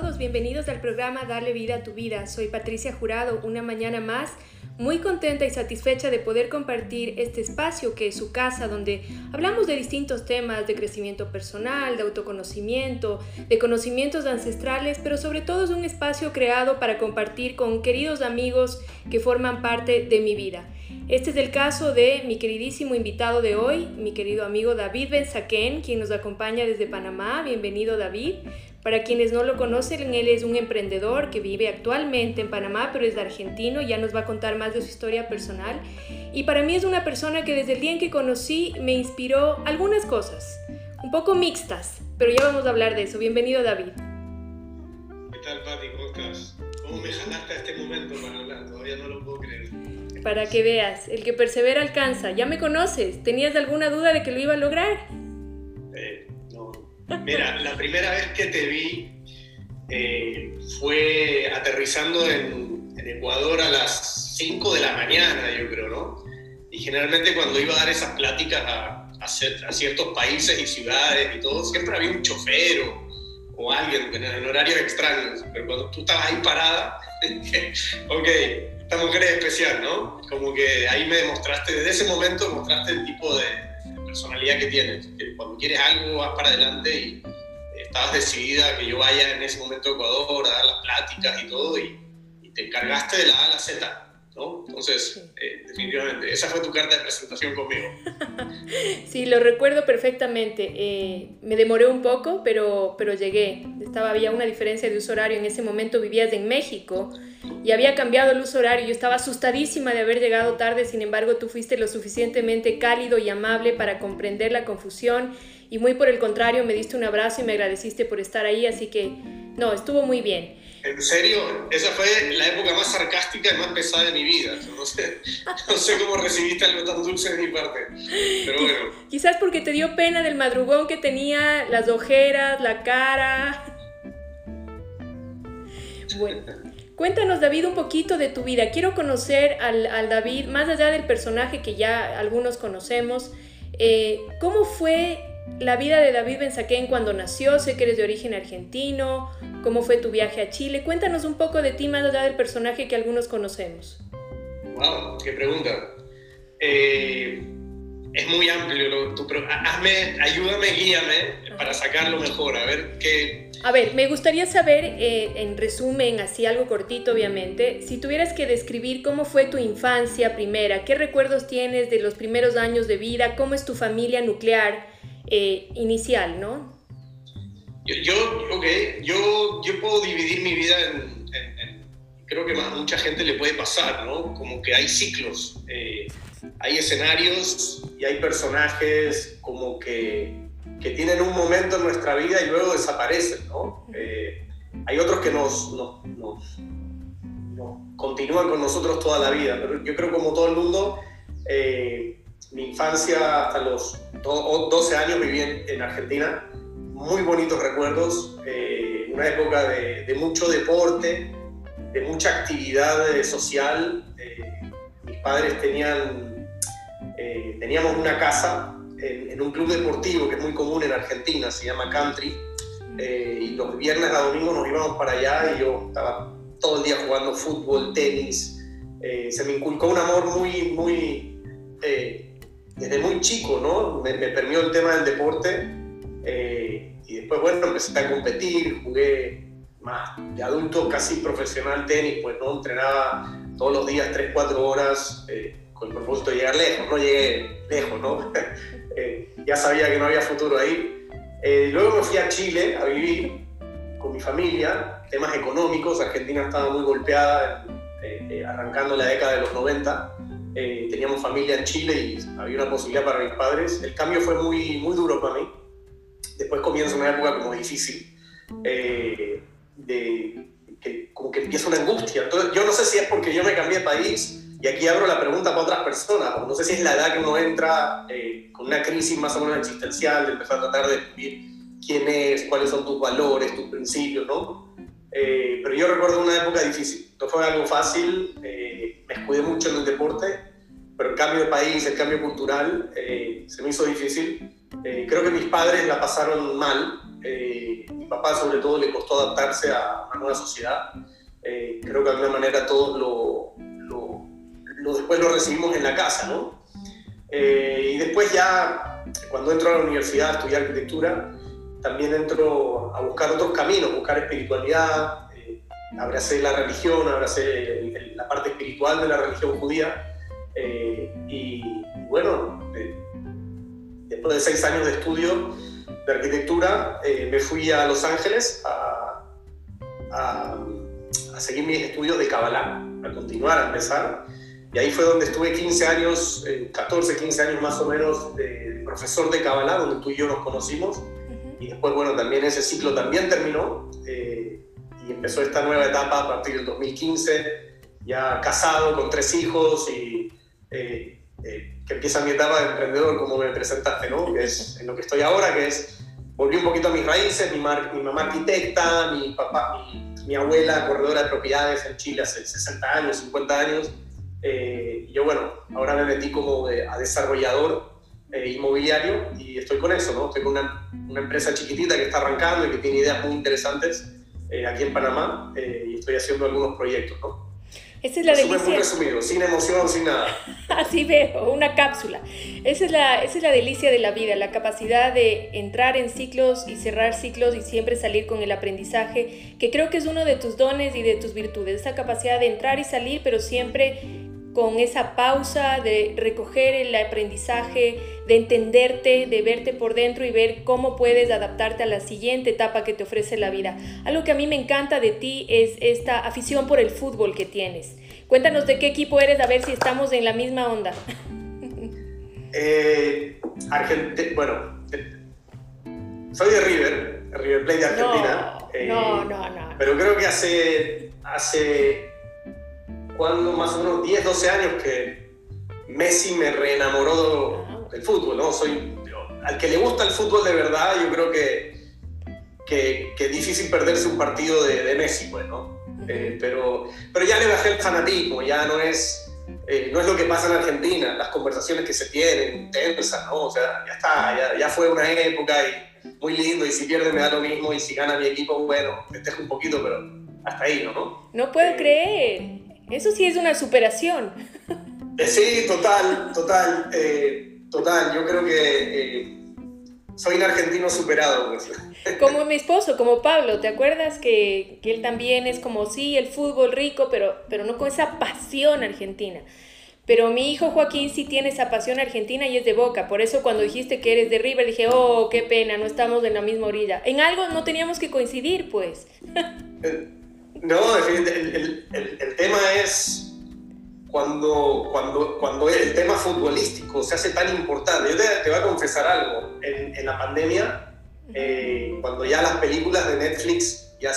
todos, bienvenidos al programa Darle vida a tu vida. Soy Patricia Jurado, una mañana más, muy contenta y satisfecha de poder compartir este espacio que es su casa, donde hablamos de distintos temas de crecimiento personal, de autoconocimiento, de conocimientos ancestrales, pero sobre todo es un espacio creado para compartir con queridos amigos que forman parte de mi vida. Este es el caso de mi queridísimo invitado de hoy, mi querido amigo David Benzaquén, quien nos acompaña desde Panamá. Bienvenido David. Para quienes no lo conocen, él es un emprendedor que vive actualmente en Panamá, pero es de argentino, ya nos va a contar más de su historia personal. Y para mí es una persona que desde el día en que conocí me inspiró algunas cosas, un poco mixtas, pero ya vamos a hablar de eso. Bienvenido David. ¿Qué tal, Pati? ¿Cómo estás? ¿Cómo me jalaste a este momento para hablar? Todavía no lo puedo creer. Para que veas, el que persevera alcanza. Ya me conoces, ¿tenías alguna duda de que lo iba a lograr? Mira, la primera vez que te vi eh, fue aterrizando en, Ecuador a las 5 de la mañana, yo creo, ¿no? Y generalmente cuando iba a dar esas pláticas a, a, ciertos países y ciudades y todo, siempre había un chofer o, alguien en, horarios extraños. Pero cuando tú estabas ahí parada, ok, esta mujer es especial, ¿no? Como que ahí me demostraste, desde ese momento demostraste el tipo de, personalidad que tienes. Que cuando quieres algo vas para adelante y estabas decidida que yo vaya en ese momento a Ecuador a dar las pláticas y todo y, te encargaste de la A a la Z. ¿no? Entonces, eh, definitivamente, esa fue tu carta de presentación conmigo. Sí, lo recuerdo perfectamente. Eh, me demoré un poco, pero, pero llegué. Estaba, había una diferencia de uso horario. En ese momento vivías en México y había cambiado el uso horario. Yo estaba asustadísima de haber llegado tarde, sin embargo tú fuiste lo suficientemente cálido y amable para comprender la confusión y muy por el contrario me diste un abrazo y me agradeciste por estar ahí, así que no, estuvo muy bien. En serio, esa fue la época más sarcástica y más pesada de mi vida. No sé, no sé cómo recibiste algo tan dulce de mi parte, pero bueno. Quizás porque te dio pena del madrugón que tenía, las ojeras, la cara. Bueno. Cuéntanos, David, un poquito de tu vida. Quiero conocer al, David, más allá del personaje que ya algunos conocemos. Eh, ¿Cómo fue la vida de David Benzaquén cuando nació? Sé que eres de origen argentino. ¿Cómo fue tu viaje a Chile? Cuéntanos un poco de ti, más allá del personaje que algunos conocemos. ¡Wow! ¡Qué pregunta! Eh, es muy amplio, hazme, ayúdame, guíame para sacarlo mejor, a ver qué, a ver, me gustaría saber, eh, en resumen, así algo cortito obviamente, si tuvieras que describir cómo fue tu infancia primera, qué recuerdos tienes de los primeros años de vida, cómo es tu familia nuclear eh, inicial, ¿no? Yo, yo, yo, yo puedo dividir mi vida en, creo que a mucha gente le puede pasar, ¿no? Como que hay ciclos, eh, hay escenarios y hay personajes como que que tienen un momento en nuestra vida y luego desaparecen, ¿no? Eh, hay otros que nos, nos, nos, continúan con nosotros toda la vida, pero yo creo como todo el mundo, eh, mi infancia hasta los 12 años viví en, Argentina, muy bonitos recuerdos, eh, una época de, de, mucho deporte, de mucha actividad social. mis padres tenían, teníamos una casa en, un club deportivo que es muy común en Argentina, se llama Country, eh, y los viernes a domingo nos íbamos para allá y yo estaba todo el día jugando fútbol, tenis. Eh, se me inculcó un amor muy, muy, eh, desde muy chico, ¿no? Me, me, permió el tema del deporte y después, bueno, empecé a competir, jugué más de adulto, casi profesional tenis, pues no entrenaba todos los días 3, 4 horas con el propósito de llegar lejos, no llegué lejos, ¿no? Eh, ya sabía que no había futuro ahí. Eh, luego me fui a Chile a vivir con mi familia, temas económicos, Argentina estaba muy golpeada, eh, arrancando la década de los 90, teníamos familia en Chile y había una posibilidad para mis padres. El cambio fue muy, muy duro para mí. Después comienza una época como difícil, de, que, como que empieza una angustia. Entonces, yo no sé si es porque yo me cambié de país y aquí abro la pregunta para otras personas. No sé si es la edad que uno entra eh, con una crisis más o menos existencial, de empezar a tratar de descubrir quién es, cuáles son tus valores, tus principios, ¿no? Eh, pero yo recuerdo una época difícil. No fue algo fácil, eh, me escudé mucho en el deporte, pero el cambio de país, el cambio cultural, se me hizo difícil. creo que mis padres la pasaron mal, Eh, mi papá sobre todo le costó adaptarse a una nueva sociedad. Eh, creo que de alguna manera todos lo, lo, después lo recibimos en la casa, ¿no? Eh, y después ya, cuando entro a la universidad a estudiar arquitectura, también entro a buscar otros caminos, buscar espiritualidad, abracé la religión, abracé la parte espiritual de la religión judía. y bueno, después de seis años de estudio de arquitectura, eh, me fui a Los Ángeles a, a, seguir mis estudios de Kabbalah, a continuar, a empezar. Y ahí fue donde estuve 15 años, 14, eh, 15 años más o menos, de profesor de Kabbalah, donde tú y yo nos conocimos. Y después, bueno, también ese ciclo también terminó. Eh, y empezó esta nueva etapa a partir del 2015, ya casado, con tres hijos y eh, que empieza mi etapa de emprendedor, como me presentaste, ¿no? Que es en lo que estoy ahora, que es, volví un poquito a mis raíces, mi, mi mamá arquitecta, mi papá, mi, abuela corredora de propiedades en Chile hace 60 años, 50 años. Eh, y yo, bueno, ahora me metí como a desarrollador eh, inmobiliario y estoy con eso, ¿no? Estoy con una, una, empresa chiquitita que está arrancando y que tiene ideas muy interesantes aquí en Panamá y estoy haciendo algunos proyectos, ¿no? Esa es la delicia. Muy resumido, sin emoción, sin nada. Así veo, una cápsula. Esa es, la, esa es la delicia de la vida, la capacidad de entrar en ciclos y cerrar ciclos y siempre salir con el aprendizaje, que creo que es uno de tus dones y de tus virtudes, esa capacidad de entrar y salir, pero siempre con esa pausa de recoger el aprendizaje, de entenderte, de verte por dentro y ver cómo puedes adaptarte a la siguiente etapa que te ofrece la vida. Algo que a mí me encanta de ti es esta afición por el fútbol que tienes. Cuéntanos de qué equipo eres, a ver si estamos en la misma onda. Eh, bueno, soy de River, River Plate de Argentina. No, eh, no, no, no, Pero creo que hace, hace cuando más o menos 10, 12 años que Messi me reenamoró del fútbol, ¿no? Soy, al que le gusta el fútbol de verdad, yo creo que, que, es difícil perderse un partido de, de Messi, pues, ¿no? Eh, pero, pero ya le bajé el fanatismo, ya no es, eh, no es lo que pasa en Argentina, las conversaciones que se tienen, tensas, ¿no? O sea, ya está, ya, ya fue una época y muy lindo, y si pierde me da lo mismo, y si gana mi equipo, bueno, festejo un poquito, pero hasta ahí, ¿no? No puedo eh, creer. Eso sí es una superación. Eh, sí, total, total, eh, total. Yo creo que eh, soy un argentino superado. Pues. Como mi esposo, como Pablo, ¿te acuerdas que, que, él también es como, sí, el fútbol rico, pero, pero no con esa pasión argentina? Pero mi hijo Joaquín sí tiene esa pasión argentina y es de boca. Por eso cuando dijiste que eres de River dije, oh, qué pena, no estamos en la misma orilla. En algo no teníamos que coincidir, pues. No, el, el, el, tema es cuando, cuando, cuando el tema futbolístico se hace tan importante. Yo te, voy a confesar algo. En, en la pandemia, eh, cuando ya las películas de Netflix ya,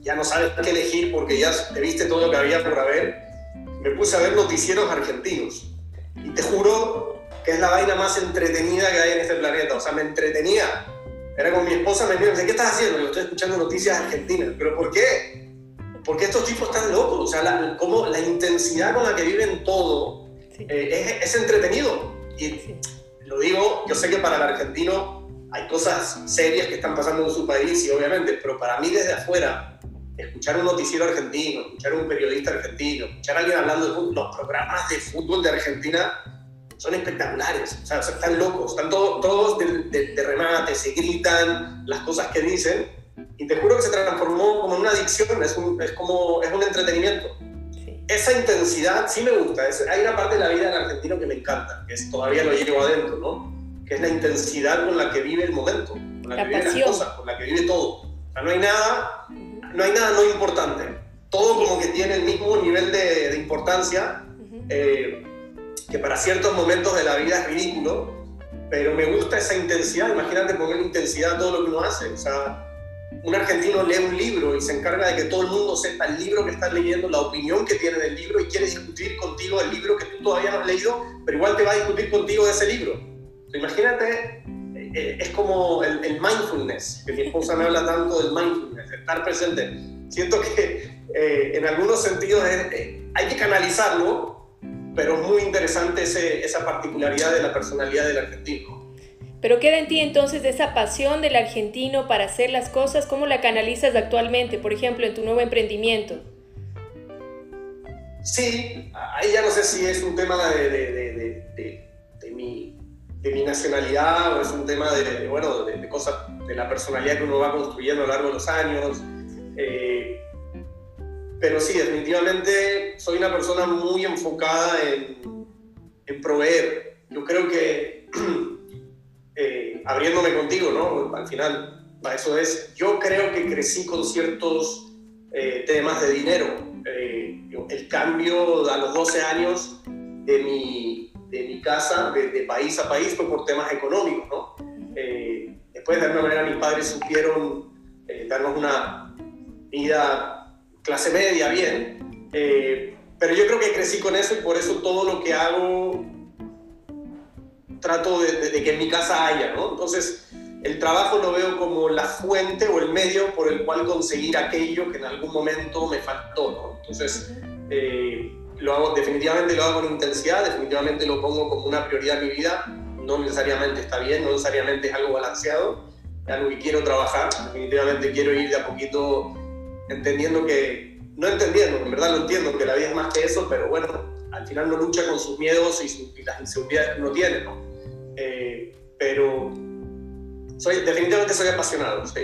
ya no sabes qué elegir porque ya te viste todo lo que había por ver, me puse a ver noticieros argentinos. Y te juro que es la vaina más entretenida que hay en este planeta. O sea, me entretenía. Era con mi esposa, me decía, ¿qué estás haciendo? Yo estoy escuchando noticias argentinas. ¿Pero por qué? Porque estos tipos están locos, o sea, la, como la intensidad con la que viven todo eh, es, es, entretenido. Y lo digo, yo sé que para el argentino hay cosas serias que están pasando en su país, y obviamente, pero para mí desde afuera, escuchar un noticiero argentino, escuchar un periodista argentino, escuchar a alguien hablando de fútbol, los programas de fútbol de Argentina son espectaculares, o sea, están locos, están todos, todos de, de, de remate, se gritan las cosas que dicen y te juro que se transformó como en una adicción, es, es como, es un entretenimiento. Esa intensidad sí me gusta, hay una parte de la vida en argentino que me encanta, que es, todavía lo llevo adentro, ¿no? Que es la intensidad con la que vive el momento, con la, que vive las cosas, con la que vive todo. O sea, no hay nada, no hay nada no importante. Todo como que tiene el mismo nivel de, de importancia, eh, que para ciertos momentos de la vida es ridículo, pero me gusta esa intensidad. Imagínate poner intensidad a todo lo que uno hace. O sea, un argentino lee un libro y se encarga de que todo el mundo sepa el libro que está leyendo, la opinión que tiene del libro y quiere discutir contigo el libro que tú todavía no has leído, pero igual te va a discutir contigo de ese libro. imagínate, eh, eh, es como el, mindfulness, que mi esposa me habla tanto del mindfulness, estar presente. Siento que eh, en algunos sentidos hay que canalizarlo, pero es muy interesante esa particularidad de la personalidad del argentino. Pero queda en ti entonces esa pasión del argentino para hacer las cosas, ¿cómo la canalizas actualmente, por ejemplo, en tu nuevo emprendimiento? Sí, ahí ya no sé si es un tema de, de, de, mi, mi, nacionalidad o es un tema de, bueno, de, cosas, de la personalidad que uno va construyendo a lo largo de los años. Eh, pero sí, definitivamente soy una persona muy enfocada en, en proveer. Yo creo que, eh, abriéndome contigo, ¿no? Al final, eso es, yo creo que crecí con ciertos eh, temas de dinero. Eh, el cambio a los 12 años de mi, de mi casa, de, de, país a país, fue por temas económicos, ¿no? después, de alguna manera, mis padres supieron darnos una vida clase media, bien. Eh, pero yo creo que crecí con eso y por eso todo lo que hago trato de, que en mi casa haya, ¿no? Entonces, el trabajo lo veo como la fuente o el medio por el cual conseguir aquello que en algún momento me faltó, ¿no? Entonces, eh, lo hago, definitivamente lo hago con intensidad, definitivamente lo pongo como una prioridad en mi vida, no necesariamente está bien, no necesariamente es algo balanceado, es algo que quiero trabajar, definitivamente quiero ir de a poquito entendiendo que, no entendiendo, en verdad lo entiendo, que la vida es más que eso, pero bueno, al final no lucha con sus miedos y, las inseguridades que uno tiene, ¿no? Eh, pero soy, definitivamente soy apasionado, sí,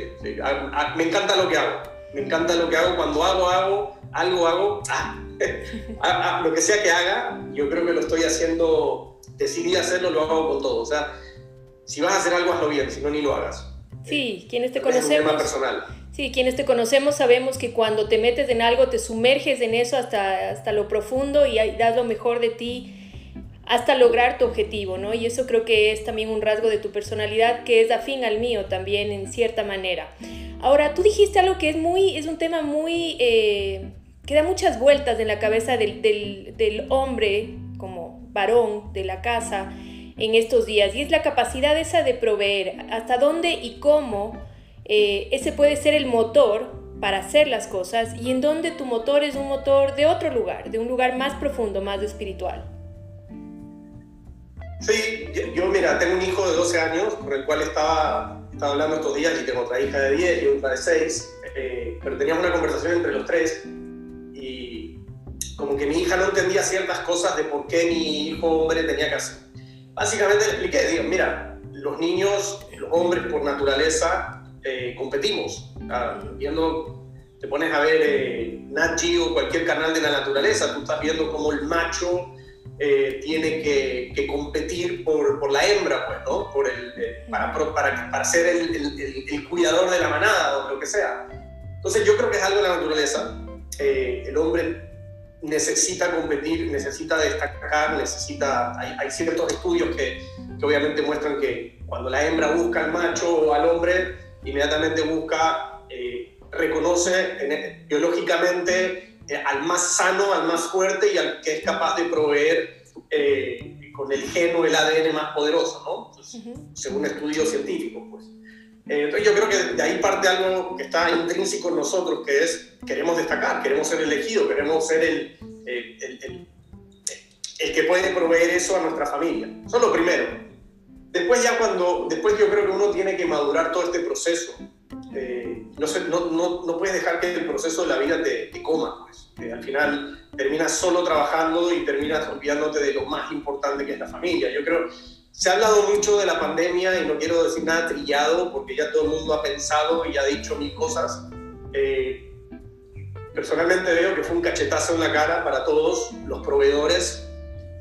me encanta lo que hago, me encanta lo que hago, cuando hago, hago, algo hago, ah, ah, ah, lo que sea que haga, yo creo que lo estoy haciendo, decidí hacerlo, lo hago con todo, o sea, si vas a hacer algo, hazlo bien, si no, ni lo hagas. Sí, quienes te conocemos. Es un tema personal. Sí, quienes te conocemos sabemos que cuando te metes en algo te sumerges en eso hasta, hasta lo profundo y das lo mejor de ti hasta lograr tu objetivo, ¿no? Y eso creo que es también un rasgo de tu personalidad que es afín al mío también en cierta manera. Ahora, tú dijiste algo que es muy, es un tema muy, eh, que da muchas vueltas en la cabeza del, hombre como varón de la casa en estos días y es la capacidad esa de proveer, hasta dónde y cómo eh, ese puede ser el motor para hacer las cosas y en donde tu motor es un motor de otro lugar, de un lugar más profundo, más espiritual. Sí, yo mira, tengo un hijo de 12 años con el cual estaba, estaba hablando estos días y tengo otra hija de 10 y otra de 6, eh, pero teníamos una conversación entre los tres y como que mi hija no entendía ciertas cosas de por qué mi hijo hombre tenía que hacer. Básicamente le expliqué, digo, mira, los niños, los hombres por naturaleza eh, competimos. Ah, viendo, te pones a ver eh, Nat o cualquier canal de la naturaleza, tú estás viendo cómo el macho eh, tiene que, que, competir por, por, la hembra, pues, ¿no? Por el, eh, para, para, para, ser el, el, el, cuidador de la manada o lo que sea. Entonces yo creo que es algo de la naturaleza. el hombre necesita competir, necesita destacar, necesita... Hay, hay ciertos estudios que, que obviamente muestran que cuando la hembra busca al macho o al hombre, inmediatamente busca, eh, reconoce e, biológicamente eh, al más sano, al más fuerte y al que es capaz de proveer eh, con el gen o el ADN más poderoso, ¿no? Según estudios científicos, pues. entonces yo creo que de ahí parte algo que está intrínseco en nosotros, que es queremos destacar, queremos ser elegidos, queremos ser el, el, el, el que puede proveer eso a nuestra familia. Eso es lo primero. Después ya cuando, después yo creo que uno tiene que madurar todo este proceso. No, no, puedes dejar que el proceso de la vida te, coma. Pues. al final terminas solo trabajando y terminas olvidándote de lo más importante que es la familia. Yo creo, se ha hablado mucho de la pandemia y no quiero decir nada trillado porque ya todo el mundo ha pensado y ha dicho mil cosas. Eh, personalmente veo que fue un cachetazo en la cara para todos los proveedores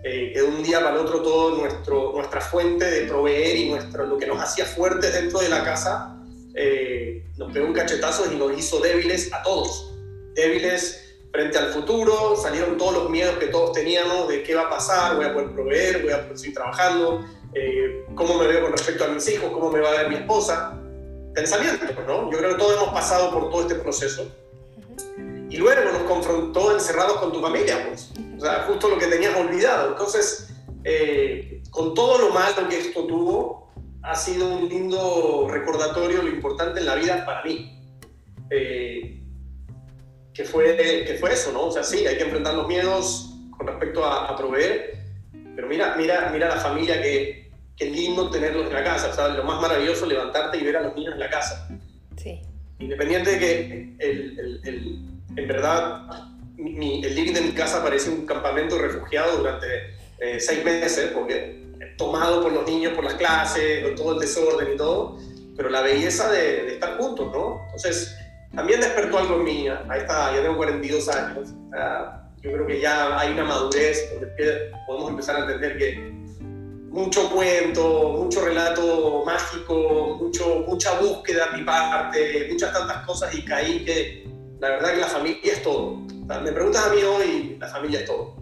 eh, que de un día para el otro todo nuestro, nuestra fuente de proveer y nuestro, lo que nos hacía fuertes dentro de la casa eh, nos pegó un cachetazo y nos hizo débiles a todos. Débiles frente al futuro, salieron todos los miedos que todos teníamos de qué va a pasar, voy a poder proveer, voy a poder seguir trabajando, eh, cómo me veo con respecto a mis hijos, cómo me va a ver mi esposa. Pensamientos, ¿no? Yo creo que todos hemos pasado por todo este proceso. Y luego nos confrontó encerrados con tu familia, pues. O sea, justo lo que tenías olvidado. Entonces, eh, con todo lo malo que esto tuvo, ha sido un lindo recordatorio lo importante en la vida para mí. Eh, que, fue, que fue eso, ¿no? O sea, sí, hay que enfrentar los miedos con respecto a, proveer, pero mira, mira, mira la familia que, qué lindo tenerlos en la casa, o lo más maravilloso levantarte y ver a los niños en la casa. Sí. Independiente de que el, el, en verdad el living de mi casa parece un campamento refugiado durante eh, seis meses, porque tomado por los niños, por las clases, todo el desorden y todo, pero la belleza de, estar juntos, ¿no? Entonces, también despertó algo en mí, ahí está, ya tengo 42 años, yo creo que ya hay una madurez donde podemos empezar a entender que mucho cuento, mucho relato mágico, mucho, mucha búsqueda de mi parte, muchas tantas cosas y caí que la verdad que la familia es todo. Me preguntas a mí hoy, la familia es todo.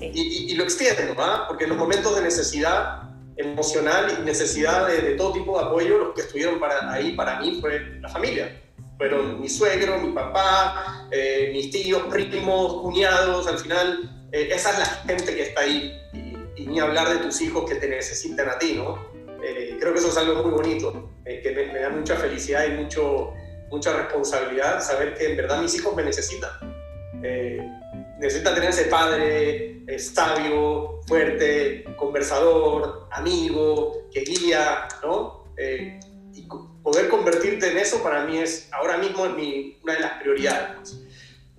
y, lo extiendo, ¿va? porque en los momentos de necesidad emocional y necesidad de, todo tipo de apoyo, los que estuvieron para, ahí para mí fue la familia. Fueron mi suegro, mi papá, eh, mis tíos, primos, cuñados, al final, eh, esa es la gente que está ahí. Y, y, ni hablar de tus hijos que te necesitan a ti, ¿no? Eh, creo que eso es algo muy bonito, que me, me da mucha felicidad y mucho, mucha responsabilidad saber que en verdad mis hijos me necesitan. Eh, necesitan tener ese padre eh, sabio, fuerte, conversador, amigo, que guía, ¿no? Eh, y poder convertirte en eso para mí es, ahora mismo, es mi, una de las prioridades.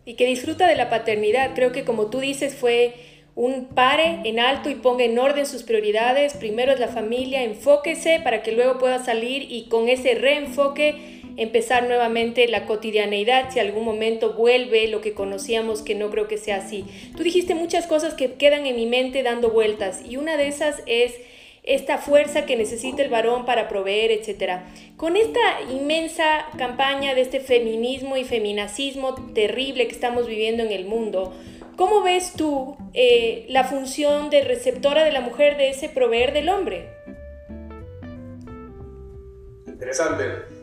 Y que disfruta de la paternidad. Creo que como tú dices, fue un pare en alto y ponga en orden sus prioridades. Primero es la familia, enfóquese para que luego pueda salir y con ese reenfoque empezar nuevamente la cotidianeidad si algún momento vuelve lo que conocíamos, que no creo que sea así. Tú dijiste muchas cosas que quedan en mi mente dando vueltas y una de esas es esta fuerza que necesita el varón para proveer, etc. Con esta inmensa campaña de este feminismo y feminacismo terrible que estamos viviendo en el mundo, ¿cómo ves tú eh, la función de receptora de la mujer de ese proveer del hombre? Interesante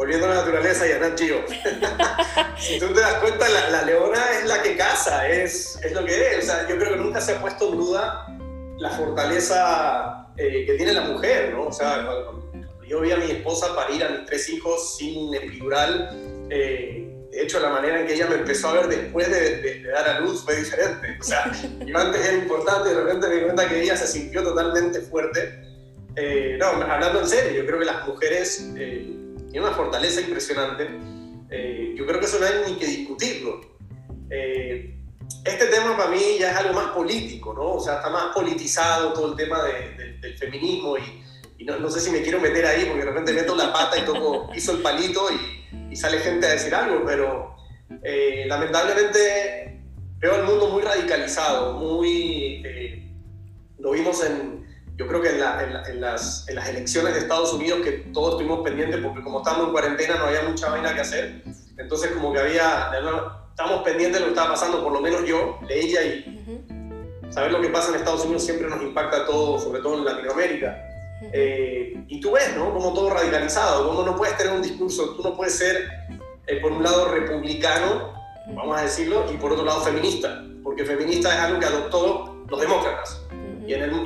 volviendo a la naturaleza y a Nat si tú te das cuenta, la, leona es la que caza, es, es lo que es. O sea, yo creo que nunca se ha puesto en duda la fortaleza eh, que tiene la mujer, ¿no? O sea, yo vi a mi esposa parir a mis tres hijos sin epidural, eh, de hecho, la manera en que ella me empezó a ver después de, dar a luz fue diferente. O sea, yo antes era importante y de repente me di cuenta que ella se sintió totalmente fuerte. Eh, no, hablando en serio, yo creo que las mujeres tiene una fortaleza impresionante. Eh, yo creo que eso no hay ni que discutirlo. Eh, este tema para mí ya es algo más político, ¿no? O sea, está más politizado todo el tema del feminismo y, no, sé si me quiero meter ahí porque de repente meto la pata y toco, hizo el palito y, sale gente a decir algo, pero eh, lamentablemente veo el mundo muy radicalizado, muy... lo vimos en, yo creo que en, las, elecciones de Estados Unidos, que todos estuvimos pendientes, porque como estábamos en cuarentena no había mucha vaina que hacer, entonces como que había, estábamos pendientes de lo que estaba pasando, por lo menos yo, leía y saber lo que pasa en Estados Unidos siempre nos impacta a todos, sobre todo en Latinoamérica. Eh, y tú ves, ¿no? Como todo radicalizado, como no puedes tener un discurso, tú no puedes ser, eh, por un lado, republicano, vamos a decirlo, y por otro lado, feminista, porque feminista es algo que adoptó los demócratas.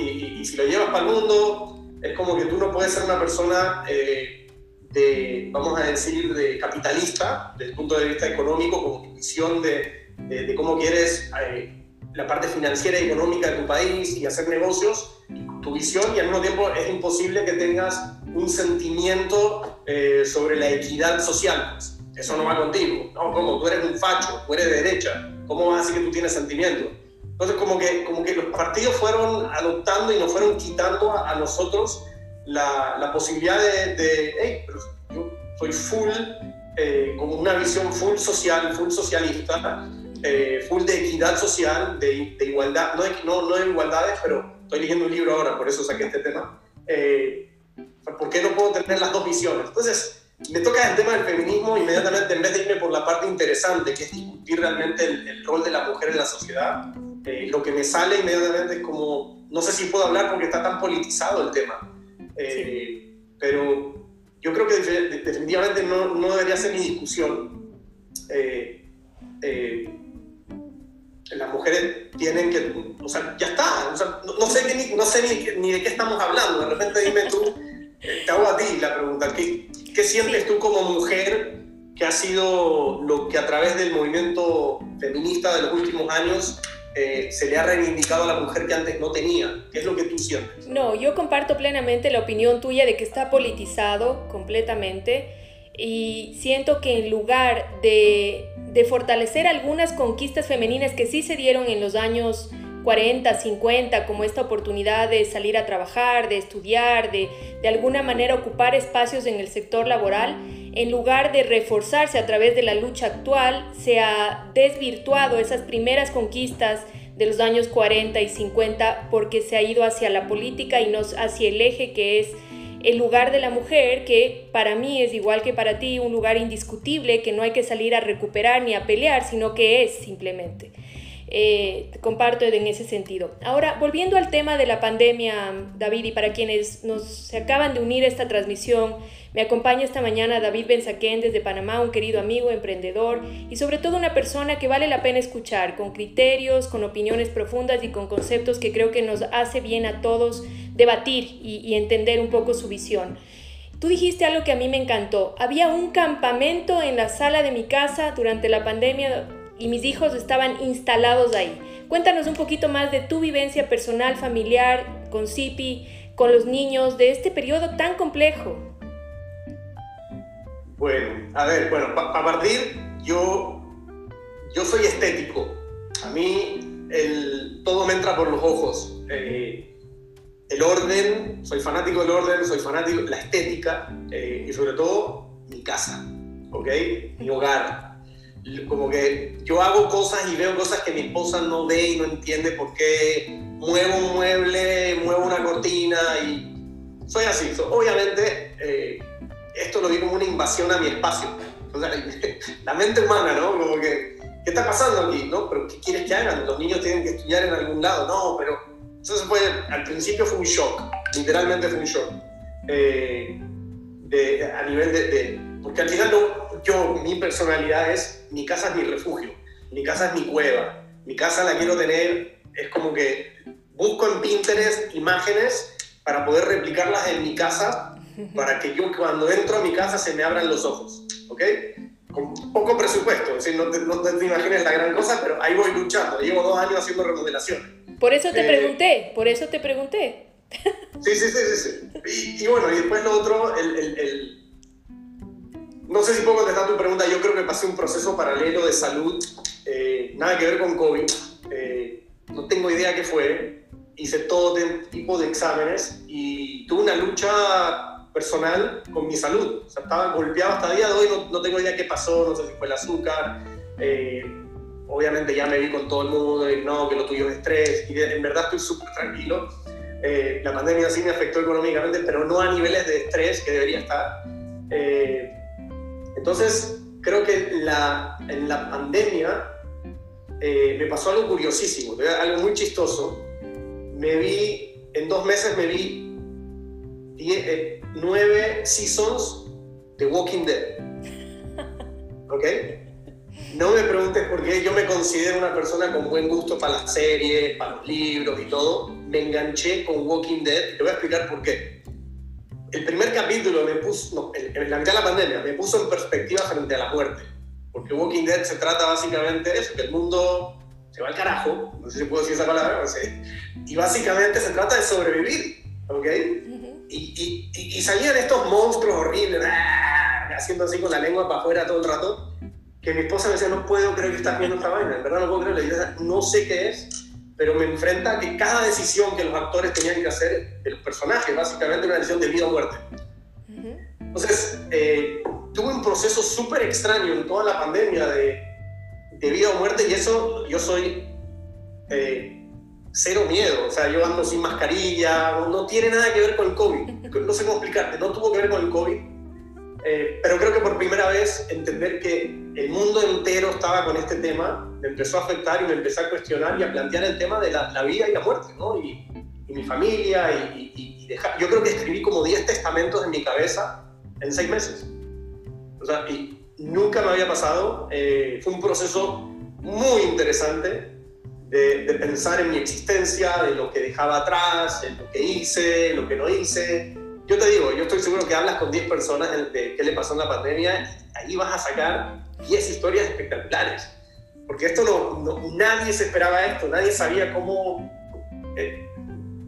Y, si lo llevas para el mundo, es como que tú no puedes ser una persona eh, de, vamos a decir, de capitalista, desde el punto de vista económico, como visión de, de, cómo quieres eh, la parte financiera y económica de tu país y hacer negocios, tu visión, y al mismo tiempo es imposible que tengas un sentimiento eh, sobre la equidad social. Eso no va contigo. No, como tú eres un facho, tú eres de derecha, ¿cómo vas a decir que tú tienes sentimiento? Entonces, como que, como que los partidos fueron adoptando y nos fueron quitando a, nosotros la, la, posibilidad de, de hey, pero yo soy full, eh, como una visión full social, full socialista, eh, full de equidad social, de, de igualdad, no de, no, no de igualdades, pero estoy leyendo un libro ahora, por eso saqué este tema. Eh, ¿Por qué no puedo tener las dos visiones? Entonces, me toca el tema del feminismo inmediatamente, en vez de irme por la parte interesante, que es discutir realmente el, el rol de la mujer en la sociedad, eh, lo que me sale inmediatamente es como, no sé si puedo hablar porque está tan politizado el tema, eh, pero yo creo que definitivamente no, no debería ser ni discusión. Eh, las mujeres tienen que, o sea, ya está, o sea, no, sé, ni, no sé ni, ni, de qué estamos hablando, de repente dime tú, te hago a ti la pregunta, ¿qué, qué sientes tú como mujer que ha sido lo que a través del movimiento feminista de los últimos años eh, se le ha reivindicado a la mujer que antes no tenía. ¿Qué es lo que tú sientes? No, yo comparto plenamente la opinión tuya de que está politizado completamente y siento que en lugar de, de fortalecer algunas conquistas femeninas que sí se dieron en los años 40, 50, como esta oportunidad de salir a trabajar, de estudiar, de de alguna manera ocupar espacios en el sector laboral, en lugar de reforzarse a través de la lucha actual, se ha desvirtuado esas primeras conquistas de los años 40 y 50 porque se ha ido hacia la política y no hacia el eje que es el lugar de la mujer, que para mí es igual que para ti, un lugar indiscutible que no hay que salir a recuperar ni a pelear, sino que es simplemente. Eh, comparto en ese sentido. Ahora, volviendo al tema de la pandemia, David, y para quienes nos se acaban de unir a esta transmisión, me acompaña esta mañana David Benzaquén desde Panamá, un querido amigo, emprendedor y sobre todo una persona que vale la pena escuchar, con criterios, con opiniones profundas y con conceptos que creo que nos hace bien a todos debatir y, y entender un poco su visión. Tú dijiste algo que a mí me encantó. Había un campamento en la sala de mi casa durante la pandemia y mis hijos estaban instalados ahí. Cuéntanos un poquito más de tu vivencia personal, familiar, con Zipi, con los niños, de este periodo tan complejo. Bueno, a ver, bueno, para partir, yo, yo soy estético. A mí el, todo me entra por los ojos. Eh, el orden, soy fanático del orden, soy fanático de la estética eh, y sobre todo mi casa, ¿ok? Mi hogar como que yo hago cosas y veo cosas que mi esposa no ve y no entiende por qué muevo un mueble, muevo una cortina y soy así. obviamente, eh, esto lo vi como una invasión a mi espacio. la mente humana, ¿no? Como que, ¿qué está pasando aquí? ¿No? ¿Pero qué quieres que hagan? Los niños tienen que estudiar en algún lado. No, pero... Entonces fue, al principio fue un shock, literalmente fue un shock. Eh, de, a nivel de, de, Porque al final no, yo, mi personalidad es mi casa es mi refugio, mi casa es mi cueva, mi casa la quiero tener, es como que busco en Pinterest imágenes para poder replicarlas en mi casa, para que yo cuando entro a mi casa se me abran los ojos, ¿ok? Con poco presupuesto, no, te, no te imagines la gran cosa, pero ahí voy luchando, llevo dos años haciendo remodelaciones. Por eso te eh, pregunté, por eso te pregunté. Sí, sí, sí, sí. sí. Y, bueno, y después lo otro, el, el no sé si puedo contestar tu pregunta. Yo creo que pasé un proceso paralelo de salud, eh, nada que ver con COVID. Eh, no tengo idea qué fue. Hice todo tipo de exámenes y tuve una lucha personal con mi salud. O sea, estaba golpeado hasta el día de hoy, no, tengo idea qué pasó, no sé si fue el azúcar. Eh, obviamente ya me vi con todo el mundo y no, que lo tuyo es estrés. Y en verdad estoy súper tranquilo. la pandemia sí me afectó económicamente, pero no a niveles de estrés que debería estar. Entonces, creo que la, en la pandemia eh, me pasó algo curiosísimo, algo muy chistoso. Me vi, en dos meses me vi eh, nueve seasons de Walking Dead. ¿Ok? No me preguntes por qué, yo me considero una persona con buen gusto para las series, para los libros y todo. Me enganché con Walking Dead, te voy a explicar por qué el primer capítulo me puso, no, en, la mitad de la pandemia, me puso en perspectiva frente a la muerte. Porque Walking Dead se trata básicamente de eso, que el mundo se va al carajo, no sé si puedo decir esa palabra, no sé, y básicamente se trata de sobrevivir, ¿ok? y, y, salían estos monstruos horribles, ¡ah! haciendo así con la lengua para afuera todo el rato, que mi esposa me decía, no puedo creer que estás viendo esta vaina, en verdad no puedo creerlo, no sé qué es, pero me enfrenta a que cada decisión que los actores tenían que hacer, el personaje, básicamente una decisión de vida o muerte. Entonces, eh, tuve un proceso súper extraño en toda la pandemia de, de, vida o muerte y eso yo soy eh, cero miedo, o sea, yo ando sin mascarilla, no, tiene nada que ver con el COVID, no sé cómo explicarte, no tuvo que ver con el COVID, eh, pero creo que por primera vez entender que el mundo entero estaba con este tema, me empezó a afectar y me empecé a cuestionar y a plantear el tema de la, vida y la muerte, ¿no? Y, mi familia, y, yo creo que escribí como 10 testamentos en mi cabeza en 6 meses. O sea, y nunca me había pasado, eh, fue un proceso muy interesante de, de, pensar en mi existencia, de lo que dejaba atrás, en lo que hice, lo que no hice. Yo te digo, yo estoy seguro que hablas con 10 personas de qué le pasó en la pandemia, y ahí vas a sacar 10 historias espectaculares. porque esto no, nadie se esperaba esto, nadie sabía cómo... Eh,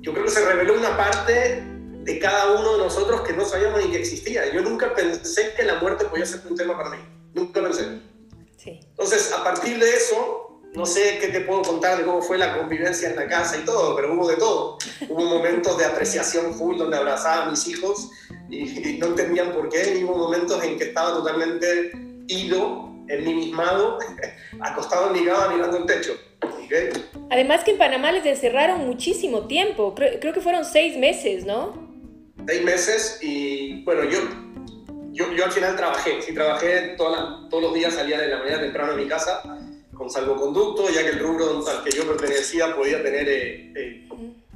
yo creo que se reveló una parte de cada uno de nosotros que no sabíamos ni que existía. Yo nunca pensé que la muerte podía ser un tema para mí, nunca pensé. Entonces, a partir de eso, no sé qué te puedo contar de cómo fue la convivencia en la casa y todo, pero hubo de todo. Hubo momentos de apreciación full donde abrazaba a mis hijos y, no entendían por qué, y hubo momentos en que estaba totalmente ido, en mismado, acostado en mi cama mirando el techo. Además que en Panamá les encerraron muchísimo tiempo, creo, creo, que fueron seis meses, ¿no? Seis meses y bueno, yo yo, yo al final trabajé, sí trabajé todos los días, salía de la mañana temprano a mi casa con salvoconducto, ya que el rubro al que yo pertenecía podía tener eh, eh,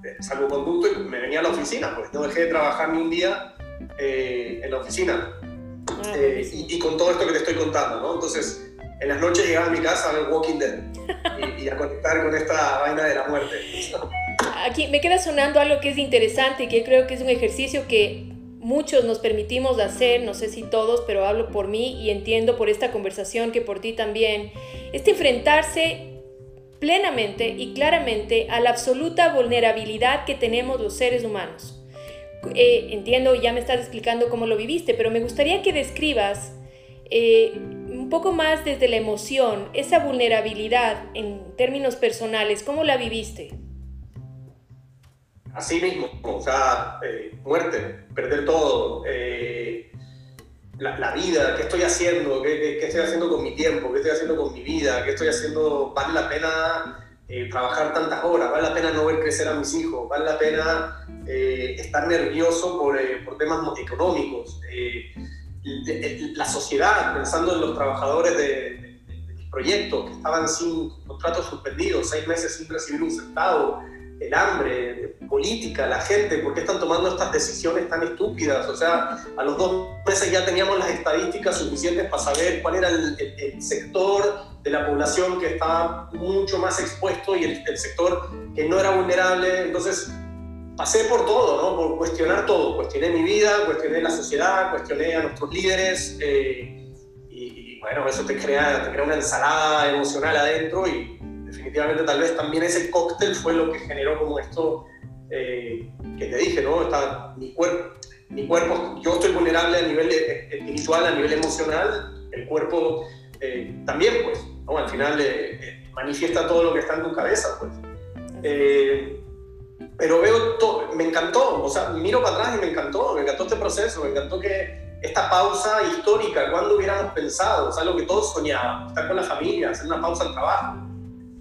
eh, salvoconducto y me venía a la oficina, pues no dejé de trabajar ni un día en la oficina. Ah, y, con todo esto que te estoy contando, ¿no? Entonces, en las noches llegaba a mi casa a ver Walking Dead y, y a conectar con esta vaina de la muerte. Aquí me queda sonando algo que es interesante y que creo que es un ejercicio que muchos nos permitimos hacer, no sé si todos, pero hablo por mí y entiendo por esta conversación que por ti también, es enfrentarse plenamente y claramente a la absoluta vulnerabilidad que tenemos los seres humanos. Eh, entiendo, ya me estás explicando cómo lo viviste, pero me gustaría que describas eh, un poco más desde la emoción esa vulnerabilidad en términos personales, ¿cómo la viviste? Así mismo, o sea, eh, muerte, perder todo, eh, la, vida, qué estoy haciendo, ¿Qué, ¿Qué, estoy haciendo con mi tiempo, qué estoy haciendo con mi vida, qué estoy haciendo, vale la pena eh, trabajar tantas horas, vale la pena no ver crecer a mis hijos, vale la pena estar nervioso por, por temas económicos, la sociedad, pensando en los trabajadores de, de, proyectos que estaban sin contratos suspendidos, seis meses sin recibir un centavo, el hambre, política, la gente, ¿por qué están tomando estas decisiones tan estúpidas? O sea, a los dos meses ya teníamos las estadísticas suficientes para saber cuál era el, sector de la población que estaba mucho más expuesto y el, sector que no era vulnerable. Entonces, pasé por todo, ¿no? Por cuestionar todo. Cuestioné mi vida, cuestioné la sociedad, cuestioné a nuestros líderes. Eh, y, bueno, eso te crea, te crea una ensalada emocional adentro y definitivamente tal vez también ese cóctel fue lo que generó como esto eh, que te dije, ¿no? Está mi cuerpo, mi cuerpo, yo estoy vulnerable a nivel eh, espiritual, a nivel emocional, el cuerpo eh, también, pues, ¿no? Al final manifiesta todo lo que está en tu cabeza, pues. pero veo, todo, me encantó, o sea, miro para atrás y me encantó, me encantó este proceso, me encantó que esta pausa histórica, cuando hubiéramos pensado, o sea, lo que todos soñábamos, estar con la familia, hacer una pausa al trabajo,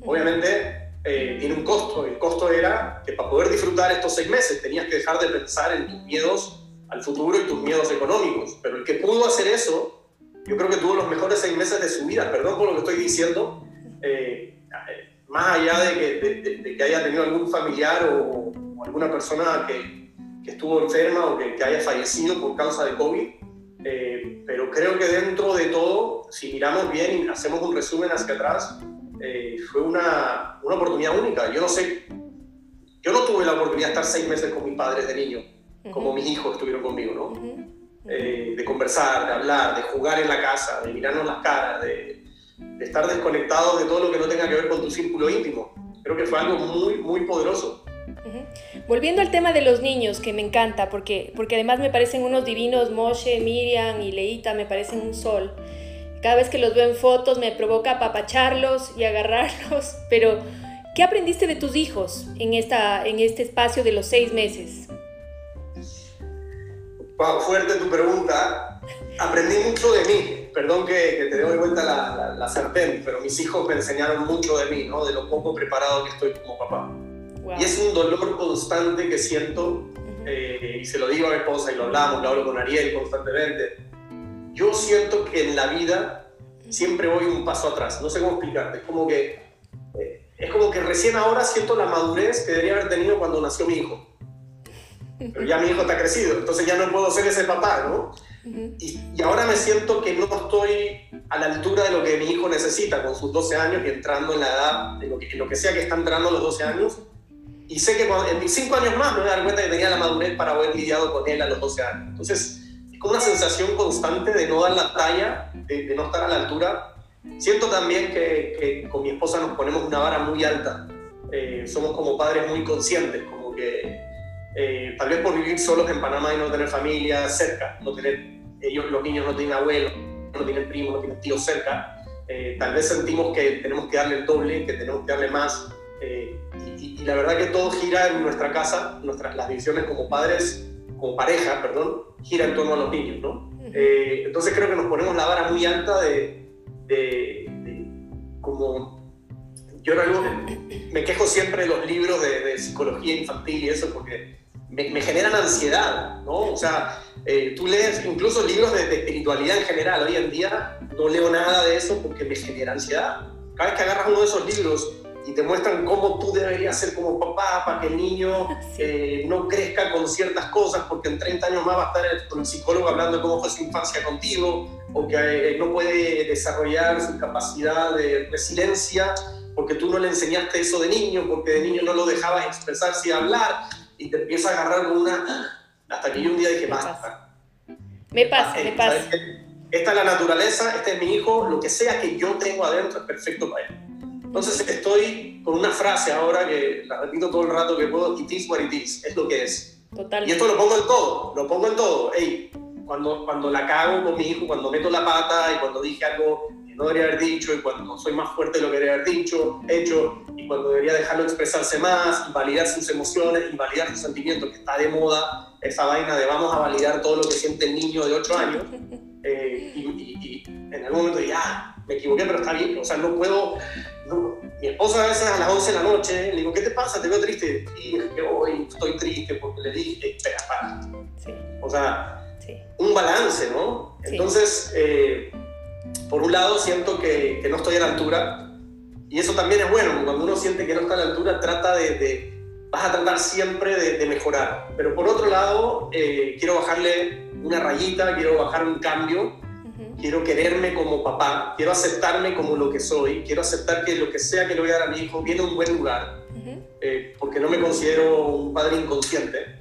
obviamente eh, tiene un costo. El costo era que para poder disfrutar estos seis meses tenías que dejar de pensar en tus miedos al futuro y tus miedos económicos. Pero el que pudo hacer eso, yo creo que tuvo los mejores seis meses de su vida. Perdón por lo que estoy diciendo. Eh, más allá de que, haya tenido algún familiar o, alguna persona que, que, estuvo enferma o que, haya fallecido por causa de COVID, eh, pero creo que dentro de todo, si miramos bien y hacemos un resumen hacia atrás, eh, fue una, una, oportunidad única. Yo no sé, yo no tuve la oportunidad de estar seis meses con mis padres de niño, como mis hijos estuvieron conmigo, ¿no? Eh, de conversar, de hablar, de jugar en la casa, de mirarnos las caras, de, de estar desconectados de todo lo que no tenga que ver con tu círculo íntimo. Creo que fue algo muy, muy poderoso. Volviendo al tema de los niños, que me encanta, porque, porque además me parecen unos divinos, Moshe, Miriam y Leita, me parecen un sol. Cada vez que los veo en fotos me provoca apapacharlos y agarrarlos, pero ¿qué aprendiste de tus hijos en, esta, en este espacio de los seis meses? Wow, fuerte tu pregunta. Aprendí mucho de mí. Perdón que, te doy vuelta la, la, sartén, pero mis hijos me enseñaron mucho de mí, ¿no? de lo poco preparado que estoy como papá. Y es un dolor constante que siento, eh, y se lo digo a mi esposa y lo hablamos, lo hablo con Ariel constantemente yo siento que en la vida siempre voy un paso atrás. No sé cómo explicarte. Es como que, eh, es como que recién ahora siento la madurez que debería haber tenido cuando nació mi hijo. Pero ya mi hijo está crecido, entonces ya no puedo ser ese papá, ¿no? y, y, ahora me siento que no estoy a la altura de lo que mi hijo necesita con sus 12 años y entrando en la edad, de lo que, lo que sea que está entrando a los 12 años. Y sé que en mis 5 años más me voy a dar cuenta que tenía la madurez para haber lidiado con él a los 12 años. Entonces, como una sensación constante de no dar la talla, de, no estar a la altura. Siento también que, que, con mi esposa nos ponemos una vara muy alta. Eh, somos como padres muy conscientes, como que eh, tal vez por vivir solos en Panamá y no tener familia cerca, no tener, ellos los niños no tienen abuelos, no tienen primos, no tienen tíos cerca, eh, tal vez sentimos que tenemos que darle el doble, que tenemos que darle más. Y, y, la verdad que todo gira en nuestra casa, nuestras, las decisiones como padres, como pareja, perdón, gira en torno a los niños, ¿no? entonces creo que nos ponemos la vara muy alta de, de, como yo me quejo siempre de los libros de, psicología infantil y eso porque me, generan ansiedad, ¿no? O sea, eh, tú lees incluso libros de, espiritualidad en general, hoy en día no leo nada de eso porque me genera ansiedad. Cada vez que agarras uno de esos libros y te muestran cómo tú deberías ser como papá para que el niño eh, no crezca con ciertas cosas porque en 30 años más va a estar con el psicólogo hablando de cómo fue su infancia contigo o que eh, no puede desarrollar su capacidad de resiliencia porque tú no le enseñaste eso de niño, porque de niño no lo dejabas expresarse y hablar, y te empieza a agarrar con una... Hasta que yo un día dije, basta. Me pasa, me pasa. Esta es la naturaleza, este es mi hijo, lo que sea que yo tengo adentro es perfecto para él. Entonces estoy con una frase ahora que la repito todo el rato que puedo, it is what it is, es lo que es. Totalmente. Y esto lo pongo en todo, lo pongo en todo. Hey, cuando, cuando la cago con mi hijo, cuando meto la pata y cuando dije algo que no debería haber dicho y cuando soy más fuerte de lo que debería haber dicho, hecho, y cuando debería dejarlo expresarse más y validar sus emociones y validar sus sentimientos, que está de moda esa vaina de vamos a validar todo lo que siente el niño de 8 años. Eh, y, en algún momento ya, ah, me equivoqué, pero está bien. O sea, no puedo. Mi esposa a veces a las 11 de la noche le digo, ¿qué te pasa? Te veo triste. Y que hoy estoy triste porque le dije, espera, para. Sí. O sea, un balance, ¿no? Entonces, eh, por un lado siento que, no estoy a la altura y eso también es bueno, cuando uno siente que no está a la altura, trata de, vas a tratar siempre de, mejorar. Pero por otro lado, eh, quiero bajarle una rayita, quiero bajar un cambio, quiero quererme como papá, quiero aceptarme como lo que soy, quiero aceptar que lo que sea que le voy a dar a mi hijo viene a un buen lugar, eh, porque no me considero un padre inconsciente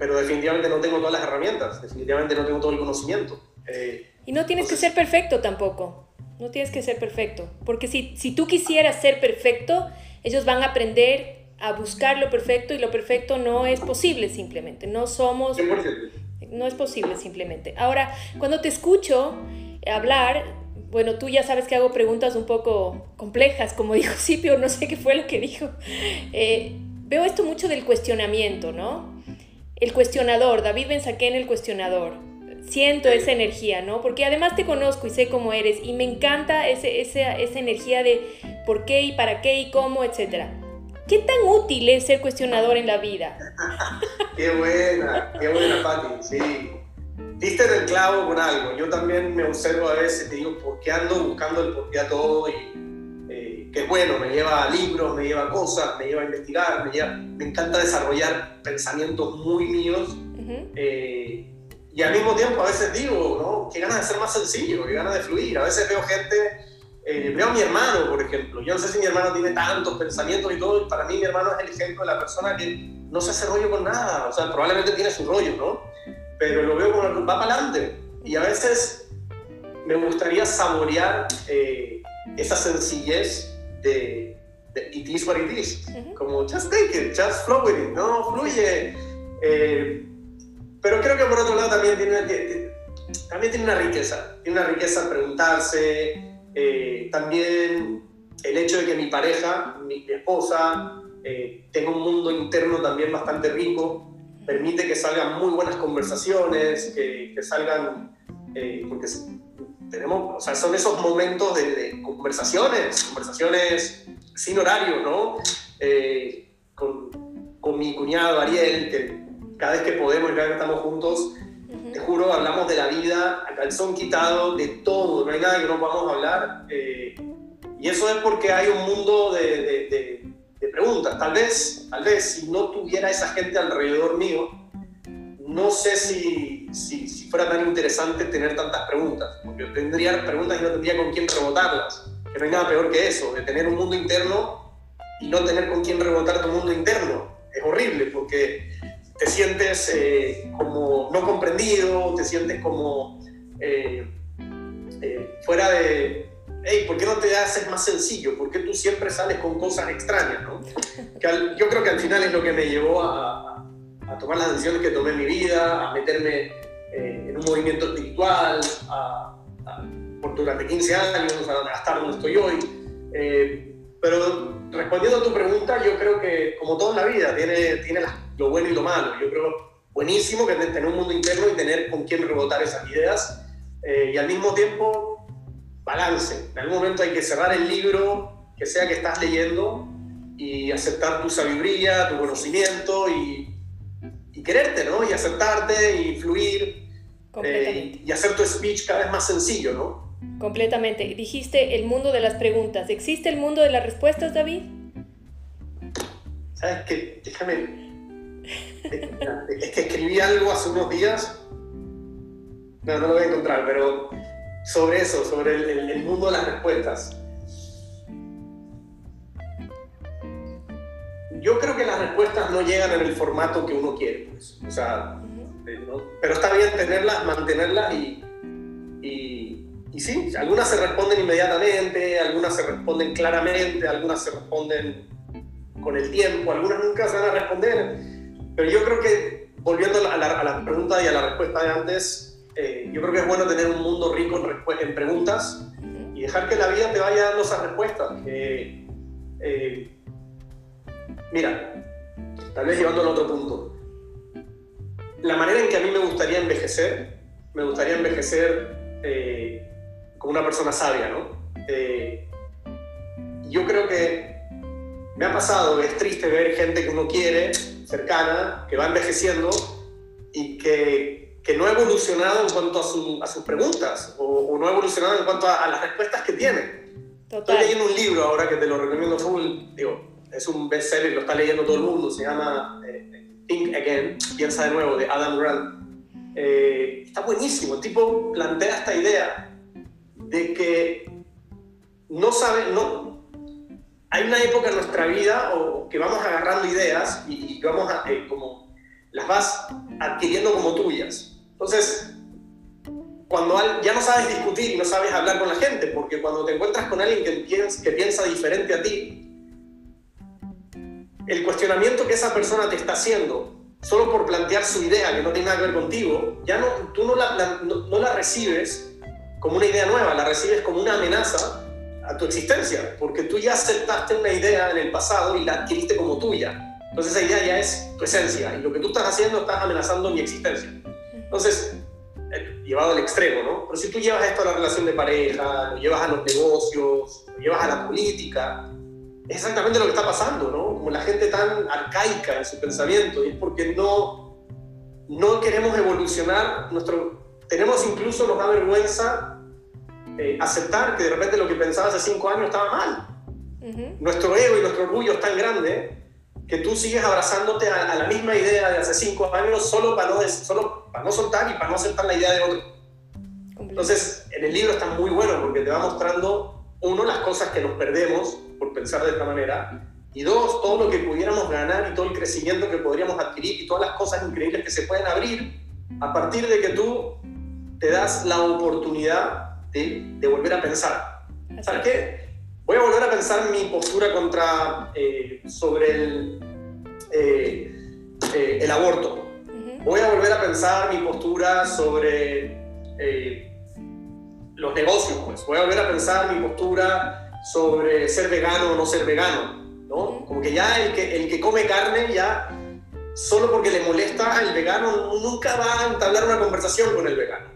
pero definitivamente no tengo todas las herramientas, definitivamente no tengo todo el conocimiento. Eh, y no tienes que ser perfecto tampoco, no tienes que ser perfecto, porque si, si tú quisieras ser perfecto, ellos van a aprender a buscar lo perfecto y lo perfecto no es posible simplemente, no somos... No es posible simplemente. Ahora, cuando te escucho hablar, bueno, tú ya sabes que hago preguntas un poco complejas, como dijo Cipio, no sé qué fue lo que dijo. Eh, veo esto mucho del cuestionamiento, ¿no? el cuestionador, David en el cuestionador. Siento esa energía, ¿no? Porque además te conozco y sé cómo eres y me encanta ese, esa, esa energía de por qué y para qué y cómo, etc. ¿Qué tan útil es ser cuestionador en la vida? qué buena, qué buena, Pati, sí. Diste en el clavo con algo. Yo también me observo a veces, te digo, ¿por qué ando buscando el porqué a todo? Y que es bueno, me lleva a libros, me lleva a cosas, me lleva a investigar, me, me encanta desarrollar pensamientos muy míos. Eh, y al mismo tiempo a veces digo, ¿no? Qué ganas de ser más sencillo, qué ganas de fluir. A veces veo gente, eh, veo a mi hermano, por ejemplo. Yo no sé si mi hermano tiene tantos pensamientos y todo. Para mí mi hermano es el ejemplo de la persona que no se hace rollo con nada. O sea, probablemente tiene su rollo, ¿no? Pero lo veo como va para adelante. Y a veces me gustaría saborear eh, esa sencillez de, it is what it is. Como just take it, just flow with it, no fluye. Eh, pero creo que por otro lado también tiene, también tiene una riqueza, tiene una riqueza preguntarse, eh, también el hecho de que mi pareja, mi, esposa, eh, tenga un mundo interno también bastante rico, permite que salgan muy buenas conversaciones, que, que salgan, porque tenemos, o sea, son esos momentos de, conversaciones, conversaciones sin horario, ¿no? Eh, con, con, mi cuñado Ariel, que cada vez que podemos cada vez que estamos juntos, te juro, hablamos de la vida a calzón quitado, de todo, no hay nada que no podamos hablar. Eh, y eso es porque hay un mundo de, de, de, preguntas. Tal vez, tal vez si no tuviera esa gente alrededor mío, no sé si, si, si, fuera tan interesante tener tantas preguntas, porque tendría preguntas y no tendría con quién rebotarlas. Que no hay nada peor que eso, de tener un mundo interno y no tener con quién rebotar tu mundo interno. Es horrible porque te sientes eh, como no comprendido, te sientes como, eh, eh, fuera de, hey, ¿por qué no te haces más sencillo? ¿Por qué tú siempre sales con cosas extrañas? ¿no? Que yo creo que al final es lo que me llevó a, tomar las decisiones que tomé en mi vida, a meterme en un movimiento espiritual, a, por durante 15 años, a estar donde estoy hoy. Pero respondiendo a tu pregunta, yo creo que como todo en la vida, tiene, tiene lo bueno y lo malo. Yo creo buenísimo que tener un mundo interno y tener con quién rebotar esas ideas. Eh, y al mismo tiempo, balance. En algún momento hay que cerrar el libro que sea que estás leyendo y aceptar tu sabiduría, tu conocimiento y, y quererte, ¿no? Y aceptarte y fluir eh, y hacer tu speech cada vez más sencillo, ¿no? Completamente. Dijiste el mundo de las preguntas. ¿Existe el mundo de las respuestas, David? ¿Sabes qué? Déjame. Es que escribí algo hace unos días. No, no lo voy a encontrar, pero sobre eso, sobre el, el mundo de las respuestas. Yo creo que las respuestas no llegan en el formato que uno quiere, pues. O sea, pero está bien tenerlas, mantenerlas y, y, y, sí, algunas se responden inmediatamente, algunas se responden claramente, algunas se responden con el tiempo, algunas nunca se van a responder. Pero yo creo que, volviendo a la, a la pregunta y a la respuesta de antes, eh, yo creo que es bueno tener un mundo rico en, en, preguntas y dejar que la vida te vaya dando esas respuestas. Eh, mira, tal vez llevándolo a otro punto la manera en que a mí me gustaría envejecer, me gustaría envejecer eh, como una persona sabia, ¿no? Eh, yo creo que me ha pasado, es triste ver gente que uno quiere, cercana, que va envejeciendo y que, que no ha evolucionado en cuanto a, a sus preguntas o, no ha evolucionado en cuanto a, las respuestas que tiene. Estoy leyendo un libro ahora que te lo recomiendo full, digo, es un bestseller, lo está leyendo todo el mundo, se llama eh, Think Again, piensa de nuevo, de Adam Grant, eh, está buenísimo. El tipo plantea esta idea de que no sabe, no, hay una época en nuestra vida o, que vamos agarrando ideas y, vamos a, eh, como, las vas adquiriendo como tuyas. Entonces, cuando ya no sabes discutir y no sabes hablar con la gente, porque cuando te encuentras con alguien que piensa, que piensa diferente a ti, el cuestionamiento que esa persona te está haciendo solo por plantear su idea que no tiene nada que ver contigo, ya no, tú no la, no, la recibes como una idea nueva, la recibes como una amenaza a tu existencia, porque tú ya aceptaste una idea en el pasado y la adquiriste como tuya. Entonces esa idea ya es tu esencia y lo que tú estás haciendo estás amenazando mi existencia. Entonces, eh, llevado al extremo, ¿no? Pero si tú llevas esto a la relación de pareja, lo llevas a los negocios, lo llevas a la política, es exactamente lo que está pasando, ¿no? Como la gente tan arcaica en su pensamiento, y es porque no, no queremos evolucionar, nuestro, tenemos incluso, nos da vergüenza eh, aceptar que de repente lo que pensaba hace cinco años estaba mal. Nuestro ego y nuestro orgullo es tan grande que tú sigues abrazándote a, la misma idea de hace cinco años solo para, no, solo para no soltar y para no aceptar la idea de otro. Entonces, en el libro está muy bueno porque te va mostrando, uno, las cosas que nos perdemos por pensar de esta manera, y dos, todo lo que pudiéramos ganar y todo el crecimiento que podríamos adquirir y todas las cosas increíbles que se pueden abrir a partir de que tú te das la oportunidad de, de volver a pensar. ¿Sabes qué? Voy a volver a pensar mi postura contra, eh, sobre el, eh, eh, el aborto. Voy a volver a pensar mi postura sobre los negocios. Pues. Voy a volver a pensar mi postura sobre ser vegano o no ser vegano, ¿no? Como que ya el que, el que come carne ya, solo porque le molesta al vegano, nunca va a entablar una conversación con el vegano,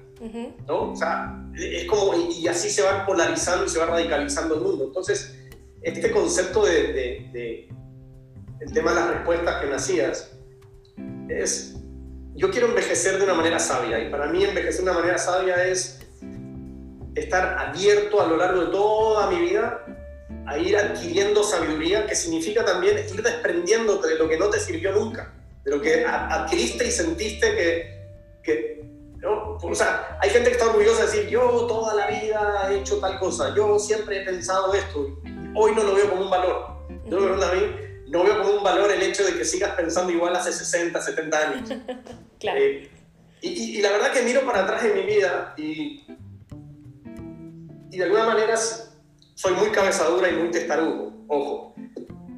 ¿no? O sea, es como, y así se va polarizando y se va radicalizando el mundo. Entonces, este concepto de, el tema de las respuestas que me hacías, es, yo quiero envejecer de una manera sabia, y para mí envejecer de una manera sabia es estar abierto a lo largo de toda mi vida a ir adquiriendo sabiduría, que significa también ir desprendiéndote de lo que no te sirvió nunca, de lo que adquiriste y sentiste que ¿no? O sea, hay gente que está orgullosa de decir, yo toda la vida he hecho tal cosa, yo siempre he pensado esto, hoy no lo veo como un valor. Yo lo a mí, no veo como un valor el hecho de que sigas pensando igual hace 60, 70 años. claro. Eh, y, y, y, la verdad que miro para atrás en mi vida y y de alguna manera soy muy cabezadura y muy testarudo, ojo.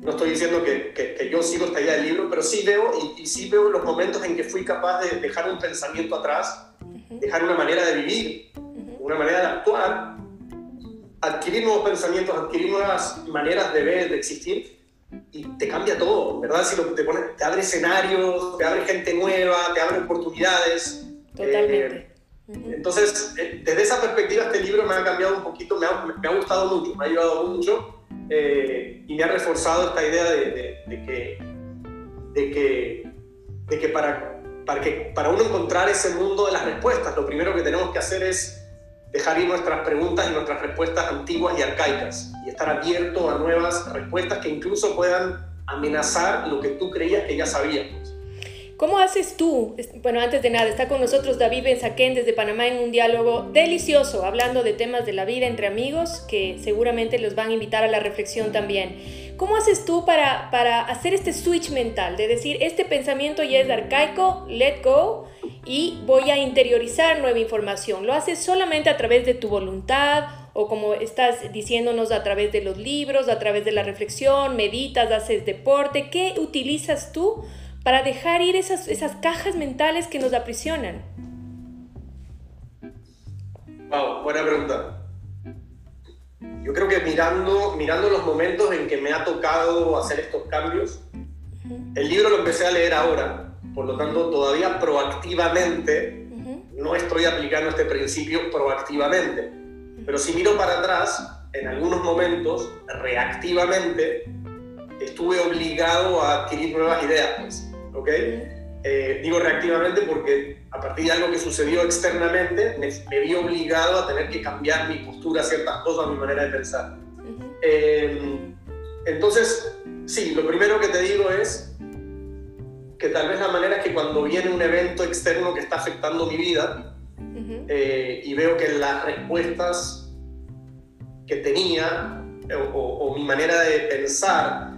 No estoy diciendo que, que, yo sigo esta idea del libro, pero sí veo y, y, sí veo los momentos en que fui capaz de dejar un pensamiento atrás, dejar una manera de vivir, una manera de actuar, adquirir nuevos pensamientos, adquirir nuevas maneras de ver, de existir, y te cambia todo, ¿verdad? Si lo te, pone, te abre escenarios, te abre gente nueva, te abre oportunidades. Totalmente. Eh, entonces, eh, desde esa perspectiva, este libro me ha cambiado un poquito, me ha, me ha gustado mucho, me ha ayudado mucho eh, y me ha reforzado esta idea de, de, que, de, que, de que, para, para que para uno encontrar ese mundo de las respuestas, lo primero que tenemos que hacer es dejar ir nuestras preguntas y nuestras respuestas antiguas y arcaicas y estar abierto a nuevas respuestas que incluso puedan amenazar lo que tú creías que ya sabías. ¿Cómo haces tú? Bueno, antes de nada, está con nosotros David Benzaquén desde Panamá en un diálogo delicioso, hablando de temas de la vida entre amigos que seguramente los van a invitar a la reflexión también. ¿Cómo haces tú para, para hacer este switch mental? De decir, este pensamiento ya es arcaico, let go, y voy a interiorizar nueva información. ¿Lo haces solamente a través de tu voluntad o como estás diciéndonos a través de los libros, a través de la reflexión, meditas, haces deporte? ¿Qué utilizas tú? para dejar ir esas, esas cajas mentales que nos aprisionan? Wow, buena pregunta. Yo creo que mirando, mirando los momentos en que me ha tocado hacer estos cambios, el libro lo empecé a leer ahora, por lo tanto todavía proactivamente no estoy aplicando este principio proactivamente, pero si miro para atrás, en algunos momentos, reactivamente, estuve obligado a adquirir nuevas ideas. Pues. ¿ok? Eh, digo reactivamente porque a partir de algo que sucedió externamente me, vi obligado a tener que cambiar mi postura, ciertas cosas, mi manera de pensar. Eh, entonces, sí, lo primero que te digo es que tal vez la manera es que cuando viene un evento externo que está afectando mi vida eh, y veo que las respuestas que tenía o, o mi manera de pensar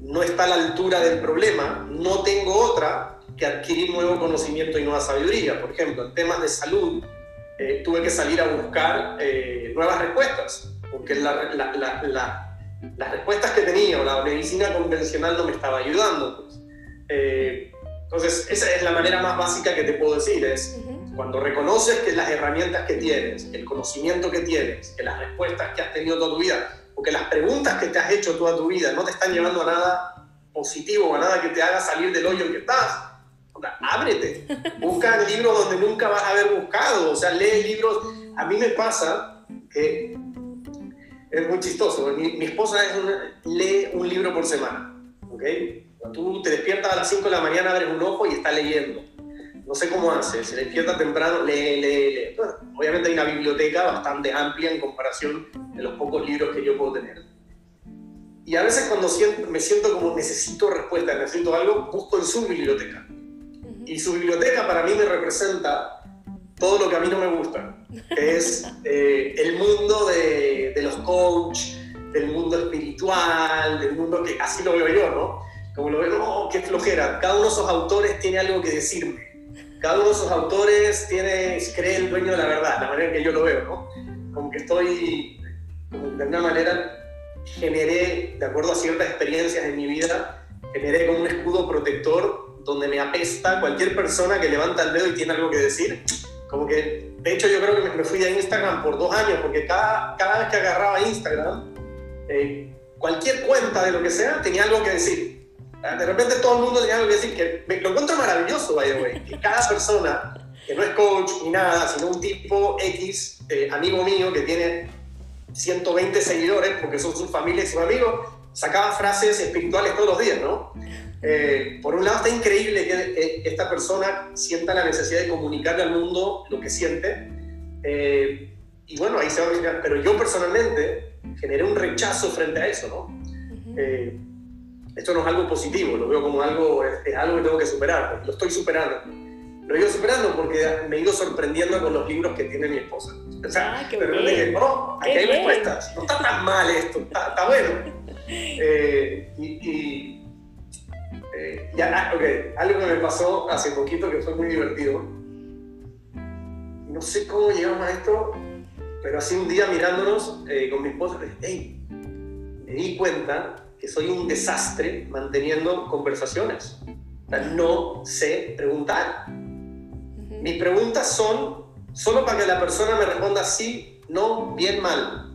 no está a la altura del problema, no tengo otra que adquirir nuevo conocimiento y nueva sabiduría. Por ejemplo, en temas de salud, eh, tuve que salir a buscar eh, nuevas respuestas, porque las respuestas que tenía o la medicina convencional no me estaba ayudando. Pues. Eh, entonces, esa es la manera más básica que te puedo decir, es cuando reconoces que las herramientas que tienes, el conocimiento que tienes, que las respuestas que has tenido toda tu vida, porque las preguntas que te has hecho toda tu vida no te están llevando a nada positivo o a nada que te haga salir del hoyo en que estás. O sea, ábrete, busca libros donde nunca vas a haber buscado, o sea, lee libros. A mí me pasa que es muy chistoso. Mi, esposa es lee un libro por semana. ¿ok? Tú te despiertas a las 5 de la mañana, abres un ojo y está leyendo. No sé cómo hace, se despierta temprano, lee, lee, lee. obviamente hay una biblioteca bastante amplia en comparación de los pocos libros que yo puedo tener. Y a veces cuando siento, me siento como necesito respuesta, necesito algo, busco en su biblioteca. Y su biblioteca para mí me representa todo lo que a mí no me gusta, que es eh, el mundo de, de los coach, del mundo espiritual, del mundo que así lo veo yo, ¿no? Como lo veo, no, qué flojera. Cada uno de esos autores tiene algo que decirme. Cada uno de esos autores tiene, cree el dueño de la verdad, la manera en que yo lo veo, ¿no? Como que estoy de alguna manera generé, de acuerdo a ciertas experiencias en mi vida, generé como un escudo protector donde me apesta cualquier persona que levanta el dedo y tiene algo que decir. Como que, de hecho, yo creo que me fui a Instagram por dos años, porque cada, cada vez que agarraba Instagram, eh, cualquier cuenta de lo que sea tenía algo que decir. Ah, de repente todo el mundo tenía algo que decir, que me, lo encuentro maravilloso, by the way, que cada persona, que no es coach ni nada, sino un tipo X, eh, amigo mío, que tiene 120 seguidores, porque son sus familias y sus amigos, sacaba frases espirituales todos los días, ¿no? Eh, por un lado está increíble que, esta persona sienta la necesidad de comunicarle al mundo lo que siente, eh, y bueno, ahí se va a mirar, pero yo personalmente generé un rechazo frente a eso, ¿no? Eh, esto no es algo positivo, lo veo como algo, es, algo que tengo que superar, lo estoy superando. Lo he ido superando porque me he ido sorprendiendo con los libros que tiene mi esposa. O sea, de repente dije, oh, aquí hay respuestas, no está tan mal esto, está, bueno. Eh, y, eh, ya, okay, algo que me pasó hace poquito que fue muy divertido. No sé cómo llegamos a esto, pero así un día mirándonos eh, con mi esposa, hey, me di cuenta que soy un desastre manteniendo conversaciones. O sea, no sé preguntar. Mis preguntas son solo para que la persona me responda sí, no, bien, mal.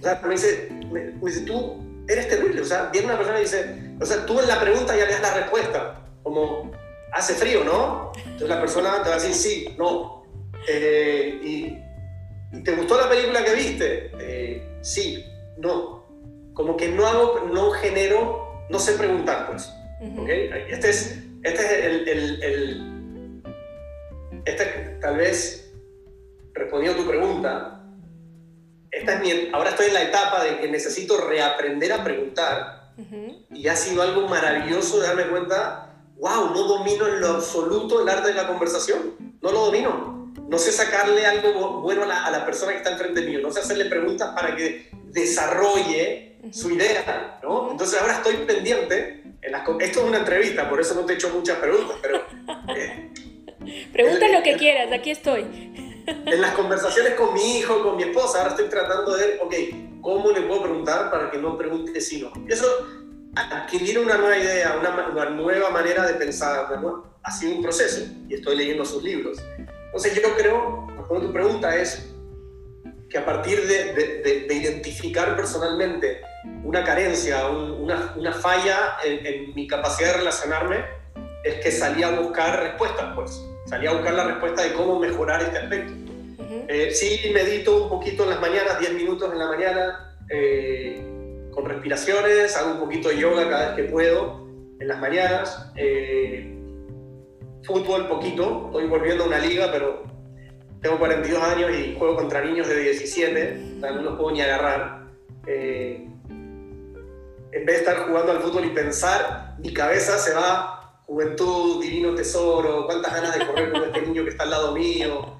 O sea, me dice, me, dice tú eres terrible. O sea, viene una persona y dice, o sea, tú en la pregunta ya le das la respuesta. Como, hace frío, ¿no? Entonces la persona te va a decir sí, no. Eh, y, te gustó la película que viste? Eh, sí, no. Como que no hago, no genero, no sé preguntar, pues. Este es, este es el, el, el, este tal vez, respondiendo a tu pregunta, esta es mi, ahora estoy en la etapa de que necesito reaprender a preguntar y ha sido algo maravilloso de darme cuenta, wow, no domino en lo absoluto el arte de la conversación, no lo domino no sé sacarle algo bueno a la, persona que está enfrente mío, no sé hacerle preguntas para que desarrolle su idea, ¿no? Entonces ahora estoy pendiente, en esto es una entrevista, por eso no te he hecho muchas preguntas, pero... Eh, Pregunta lo que quieras, aquí estoy. En las conversaciones con mi hijo, con mi esposa, ahora estoy tratando de ok, ¿cómo le puedo preguntar para que no pregunte si no? Eso, adquirir una nueva idea, una, una nueva manera de pensar, ha sido un proceso, y estoy leyendo sus libros. Entonces yo creo, cuando tu pregunta es que a partir de, de, identificar personalmente una carencia, una, una, falla en, mi capacidad de relacionarme, es que salí a buscar respuestas, pues. Salí a buscar la respuesta de cómo mejorar este aspecto. Eh, sí medito un poquito en las mañanas, 10 minutos en la mañana, eh, con respiraciones, hago un poquito de yoga cada vez que puedo en las mañanas. Eh, fútbol poquito, estoy volviendo a una liga, pero tengo 42 años y juego contra niños de 17, no los puedo ni agarrar. Eh, en vez de estar jugando al fútbol y pensar, mi cabeza se va, juventud, divino tesoro, cuántas ganas de correr con este niño que está al lado mío.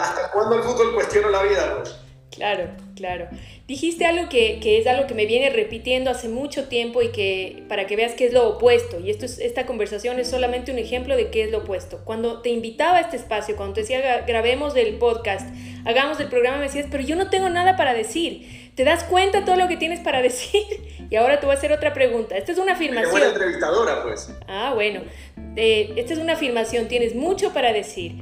Hasta jugando al fútbol cuestiono la vida. Pues. Claro, claro. Dijiste algo que, es algo que me viene repitiendo hace mucho tiempo y que para que veas que es lo opuesto. Y esto es, esta conversación es solamente un ejemplo de qué es lo opuesto. Cuando te invitaba a este espacio, cuando te decía grabemos el podcast, hagamos el programa, me decías, pero yo no tengo nada para decir. ¿Te das cuenta todo lo que tienes para decir? Y ahora te voy a hacer otra pregunta. Esta es una afirmación. buena entrevistadora, pues. Ah, bueno. Eh, esta es una afirmación. Tienes mucho para decir.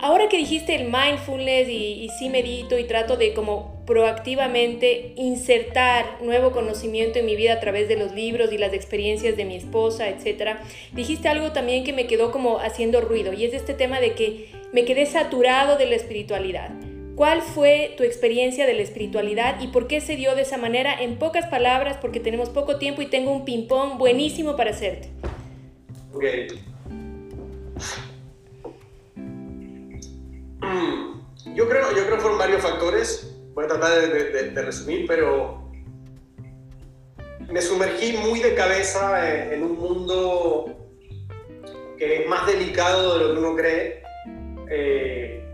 Ahora que dijiste el mindfulness y, sí medito y trato de como proactivamente insertar nuevo conocimiento en mi vida a través de los libros y las experiencias de mi esposa, etc., dijiste algo también que me quedó como haciendo ruido y es este tema de que me quedé saturado de la espiritualidad. ¿Cuál fue tu experiencia de la espiritualidad y por qué se dio de esa manera? En pocas palabras, porque tenemos poco tiempo y tengo un ping-pong buenísimo para hacerte. Okay. Mm, yo creo, yo creo que fueron varios factores. Voy a tratar de, resumir, pero me sumergí muy de cabeza en, un mundo que es más delicado de lo que uno cree, eh,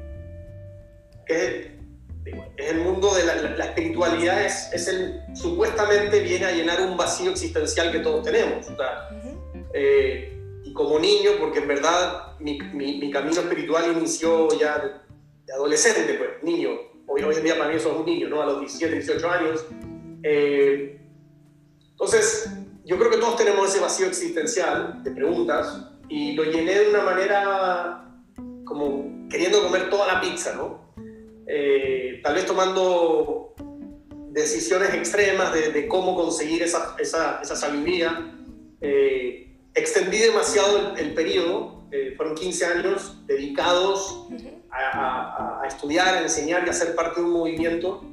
que es, el mundo de la, espiritualidad, es, es, el, supuestamente viene a llenar un vacío existencial que todos tenemos. Eh, y como niño, porque en verdad mi, mi camino espiritual inició ya de adolescente, pues, niño. Hoy, hoy en día para mí eso es un niño, ¿no? A los 17, 18 años. Eh, entonces, yo creo que todos tenemos ese vacío existencial de preguntas y lo llené de una manera como queriendo comer toda la pizza, ¿no? Eh, tal vez tomando decisiones extremas de, de cómo conseguir esa, esa, esa sabiduría. Eh, extendí demasiado el, el periodo, fueron 15 años dedicados a, estudiar, a enseñar y a ser parte de un movimiento,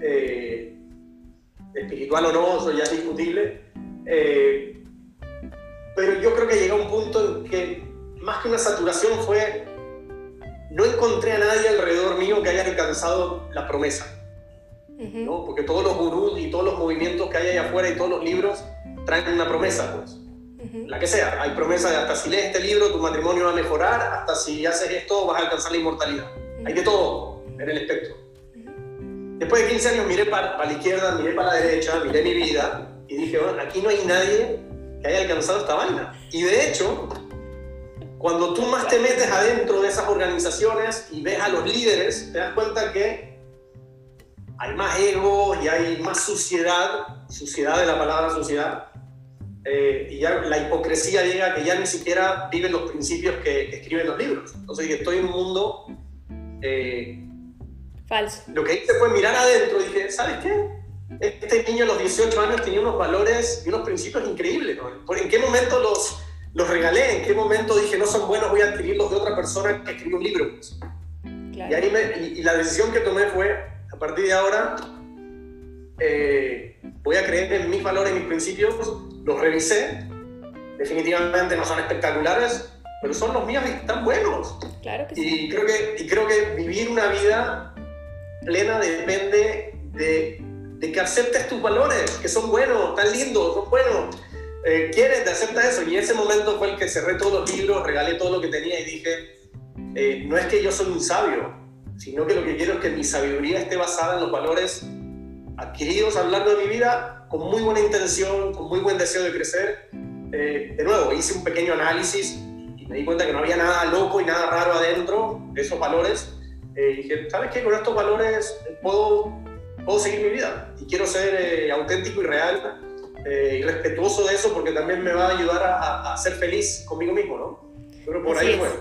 eh, espiritual o no, eso ya es discutible. Eh, pero yo creo que llegó un punto en que más que una saturación fue, no encontré a nadie alrededor mío que haya alcanzado la promesa. ¿no? Porque todos los gurús y todos los movimientos que hay allá afuera y todos los libros traen una promesa, pues la que sea. Hay promesas de hasta si lees este libro tu matrimonio va a mejorar, hasta si haces esto vas a alcanzar la inmortalidad. Hay de todo en el espectro. Después de 15 años miré para, la izquierda, miré para la derecha, miré mi vida y dije, bueno, aquí no hay nadie que haya alcanzado esta vaina. Y de hecho, cuando tú más te metes adentro de esas organizaciones y ves a los líderes, te das cuenta que hay más ego y hay más suciedad, suciedad de la palabra suciedad, eh, y ya la hipocresía llega que ya ni siquiera viven los principios que, escriben los libros. Entonces, estoy en un mundo... Eh, Falso. Lo que hice fue mirar adentro y dije, ¿sabes qué? Este niño a los 18 años tenía unos valores y unos principios increíbles. ¿En qué momento los, los regalé? ¿En qué momento dije, no son buenos, voy a adquirirlos de otra persona que escribió un libro? Pues? Y, la decisión que tomé fue, a partir de ahora, eh, voy a creer en mis valores, y mis principios, los revisé, definitivamente no son espectaculares, pero son los míos y están buenos. Claro que sí. Y creo que, y creo que vivir una vida plena depende de, de, que aceptes tus valores, que son buenos, tan lindos, son buenos. Eh, quieres, te aceptas eso. Y ese momento fue el que cerré todos los libros, regalé todo lo que tenía y dije, eh, no es que yo soy un sabio, sino que lo que quiero es que mi sabiduría esté basada en los valores adquiridos a lo largo de mi vida con muy buena intención, con muy buen deseo de crecer. Eh, de nuevo, hice un pequeño análisis y me di cuenta que no había nada loco y nada raro adentro de esos valores. Eh, y dije, ¿sabes qué? Con estos valores puedo, puedo seguir mi vida y quiero ser eh, auténtico y real y respetuoso de eso porque también me va a ayudar a, a, ser feliz conmigo mismo, ¿no? Pero por ahí, bueno.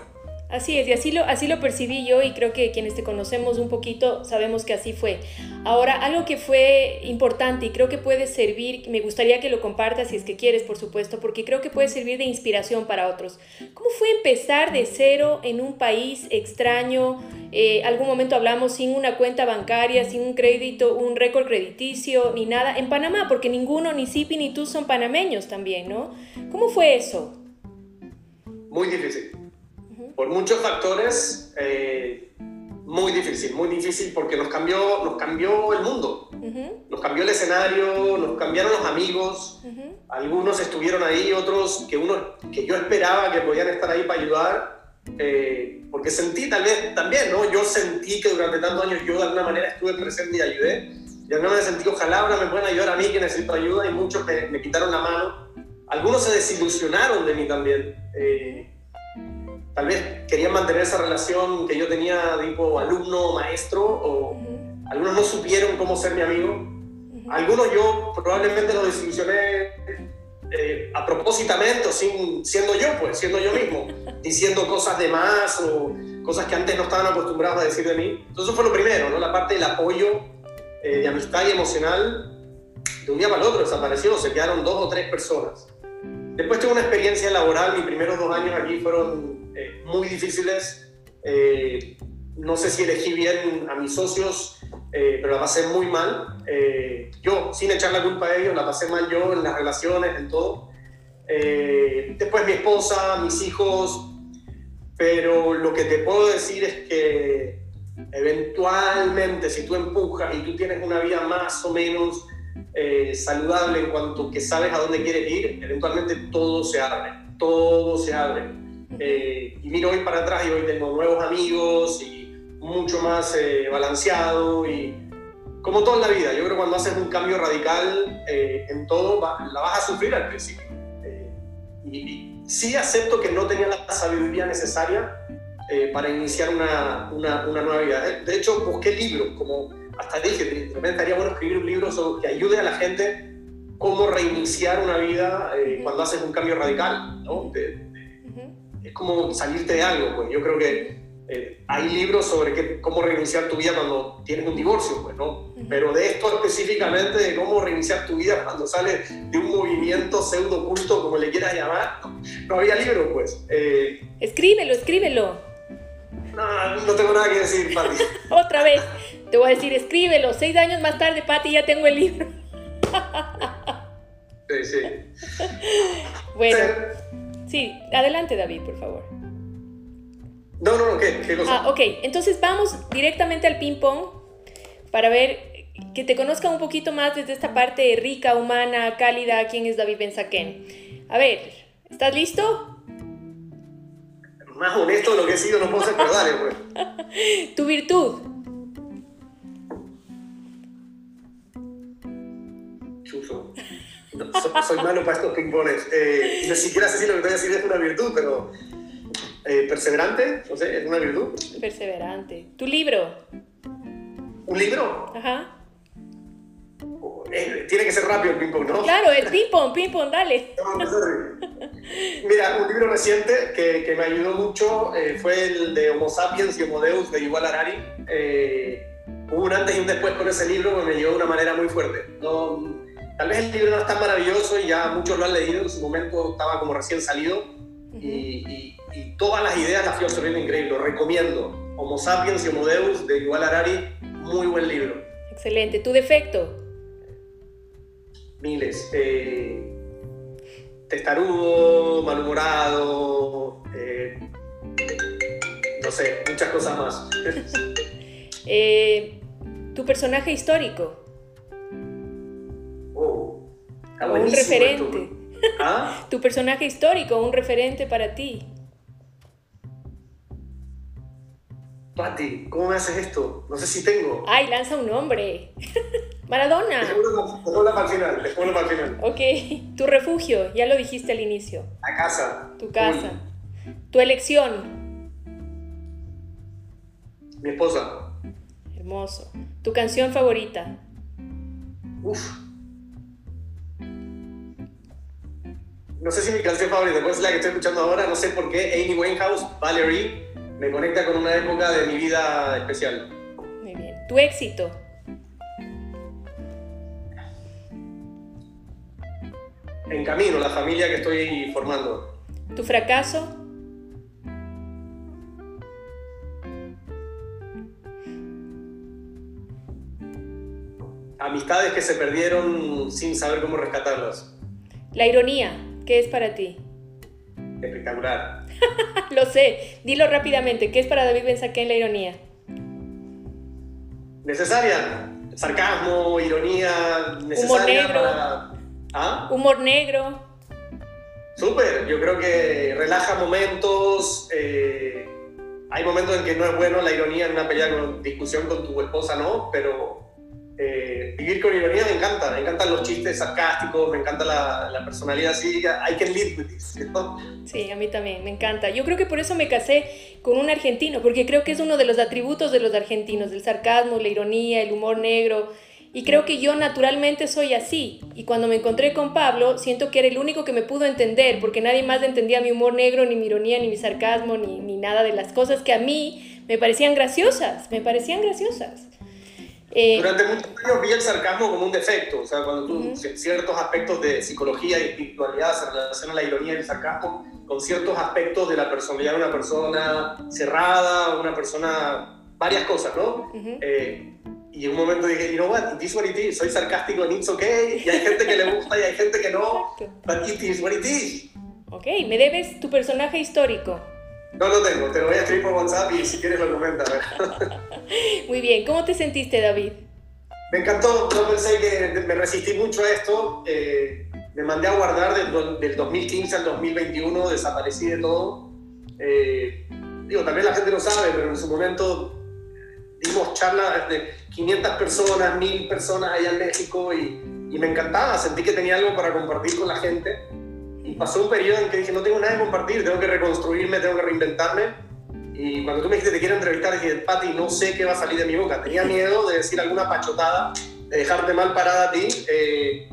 Así es, y así lo, así lo percibí yo y creo que quienes te conocemos un poquito sabemos que así fue. Ahora, algo que fue importante y creo que puede servir, me gustaría que lo compartas si es que quieres, por supuesto, porque creo que puede servir de inspiración para otros. ¿Cómo fue empezar de cero en un país extraño? Eh, algún momento hablamos sin una cuenta bancaria, sin un crédito, un récord crediticio, ni nada, en Panamá, porque ninguno, ni Sipi ni tú son panameños también, ¿no? ¿Cómo fue eso? Muy difícil por muchos factores, eh, muy difícil, muy difícil porque nos cambió, nos cambió el mundo, nos cambió el escenario, nos cambiaron los amigos, algunos estuvieron ahí, otros que, uno, que yo esperaba que podían estar ahí para ayudar, eh, porque sentí tal vez también, ¿no? Yo sentí que durante tantos años yo de alguna manera estuve presente y ayudé, y de alguna manera sentí, ojalá ahora me puedan ayudar a mí que necesito ayuda, y muchos me, me quitaron la mano, algunos se desilusionaron de mí también. Eh, tal vez querían mantener esa relación que yo tenía tipo alumno-maestro o algunos no supieron cómo ser mi amigo. Algunos yo probablemente lo desilusioné eh, a propósitamente sin, siendo yo, pues, siendo yo mismo, diciendo cosas de más o cosas que antes no estaban acostumbrados a decir de mí. Entonces eso fue lo primero, ¿no? La parte del apoyo eh, de amistad y emocional, de un día para el otro desapareció, se quedaron dos o tres personas. Después tuve una experiencia laboral, mis primeros dos años aquí fueron eh, muy difíciles. Eh, no sé si elegí bien a mis socios, eh, pero la pasé muy mal. yo, sin echar la culpa a ellos, la pasé mal yo en las relaciones, en todo. después mi esposa, mis hijos, pero lo que te puedo decir es que eventualmente si tú empujas y tú tienes una vida más o menos saludable en cuanto que sabes a dónde quieres ir, eventualmente todo se abre, todo se abre. Eh, y miro hoy para atrás y hoy tengo nuevos amigos y mucho más eh, balanceado y como todo en la vida, yo creo que cuando haces un cambio radical eh, en todo, la vas a sufrir al principio. Y, sí acepto que no tenía la sabiduría necesaria para iniciar una, una, una, nueva vida. De hecho, busqué libros, como hasta dije, realmente estaría bueno escribir un libro que ayude a la gente cómo reiniciar una vida cuando haces un cambio radical, ¿no? Es como salirte de algo, pues yo creo que eh, hay libros sobre cómo reiniciar tu vida cuando tienes un divorcio, pues, ¿no? Pero de esto específicamente, de cómo reiniciar tu vida cuando sales de un movimiento pseudo culto, como le quieras llamar, no, había libro, pues. Eh, escríbelo, escríbelo. No, no tengo nada que decir, Pati. Otra vez, te voy a decir, escríbelo. Seis años más tarde, Pati, ya tengo el libro. sí, sí. Bueno. Sí, adelante David, por favor. No, no, no, ¿qué? ¿Qué cosa? Ah, ok, entonces vamos directamente al ping-pong para ver que te conozca un poquito más desde esta parte rica, humana, cálida, quién es David Benzaquén. A ver, ¿estás listo? Más honesto de lo que he sido, no puedo ser, pero pues. tu virtud. Chuso soy, malo para estos ping-pongs. Eh, ni siquiera sé si lo que voy a decir es una virtud, pero Eh, perseverante, no sé, es una virtud. Perseverante. ¿Tu libro? ¿Un libro? Ajá. Eh, tiene que ser rápido el ping-pong, ¿no? Claro, el ping-pong, ping-pong, dale. Mira, un libro reciente que, que me ayudó mucho eh, fue el de Homo sapiens y Homo Deus de Yuval Harari. Eh, hubo un antes y un después con ese libro que me llevó de una manera muy fuerte. No, tal vez el libro no es tan maravilloso y ya muchos lo han leído, en su momento estaba como recién salido y, y, todas las ideas las fui absorbiendo increíble, lo recomiendo. Homo sapiens y Homo Deus de Yuval Harari, muy buen libro. Excelente. ¿Tu defecto? miles. Eh, testarudo, malhumorado, eh, no sé, muchas cosas más. Eh, ¿Tu personaje histórico? Oh, un referente. ¿Ah? ¿Tu personaje histórico, un referente para ti? Pati, ¿cómo me haces esto? No sé si tengo. Ay, lanza un nombre. Maradona. Dejémoslo para el final, dejémoslo para el final. Ok, tu refugio, ya lo dijiste al inicio. La casa. Tu casa. Tu elección. Mi esposa. Hermoso. Tu canción favorita. Uf. No sé si mi canción favorita, pues es la que estoy escuchando ahora, no sé por qué, Amy Winehouse, Valerie, me conecta con una época de mi vida especial. Muy bien. Tu éxito. en camino, la familia que estoy formando. ¿Tu fracaso? Amistades que se perdieron sin saber cómo rescatarlas. La ironía, ¿qué es para ti? Espectacular. Lo sé, dilo rápidamente, ¿qué es para David Benzaquén la ironía? Necesaria, sarcasmo, ironía, necesaria para ¿Ah? Humor negro. Súper, yo creo que relaja momentos. Eh, hay momentos en que no es bueno la ironía en una pelea con discusión con tu esposa, ¿no? Pero eh, vivir con ironía me encanta. Me encantan los chistes sarcásticos, me encanta la, personalidad así. I can live with this, Sí, a mí también, me encanta. Yo creo que por eso me casé con un argentino, porque creo que es uno de los atributos de los argentinos: el sarcasmo, la ironía, el humor negro y creo que yo naturalmente soy así. Y cuando me encontré con Pablo, siento que era el único que me pudo entender, porque nadie más entendía mi humor negro, ni mi ironía, ni mi sarcasmo, ni, ni nada de las cosas que a mí me parecían graciosas. Me parecían graciosas. Eh, Durante muchos años vi el sarcasmo como un defecto, o sea, cuando tú, ciertos aspectos de psicología y espiritualidad se relacionan la ironía y el sarcasmo con ciertos aspectos de la personalidad de una persona cerrada, una persona, varias cosas, ¿no? y en un momento dije, you know what, it is what it is, soy sarcástico and it's okay, y hay gente que le gusta y hay gente que no, but it is what it is. Ok, ¿me debes tu personaje histórico? No lo tengo, te lo voy a escribir por WhatsApp y si quieres lo comentas. Muy bien, ¿cómo te sentiste, David? Me encantó, yo pensé que me resistí mucho a esto, eh, me mandé a guardar del, del, 2015 al 2021, desaparecí de todo. Eh, digo, también la gente lo sabe, pero en su momento dimos charlas de 500 personas, 1000 personas allá en México y, y, me encantaba, sentí que tenía algo para compartir con la gente. Y pasó un periodo en que dije, no tengo nada que compartir, tengo que reconstruirme, tengo que reinventarme. Y cuando tú me dijiste, te quiero entrevistar, dije, Pati, no sé qué va a salir de mi boca. Tenía miedo de decir alguna pachotada, de dejarte mal parada a ti. Eh,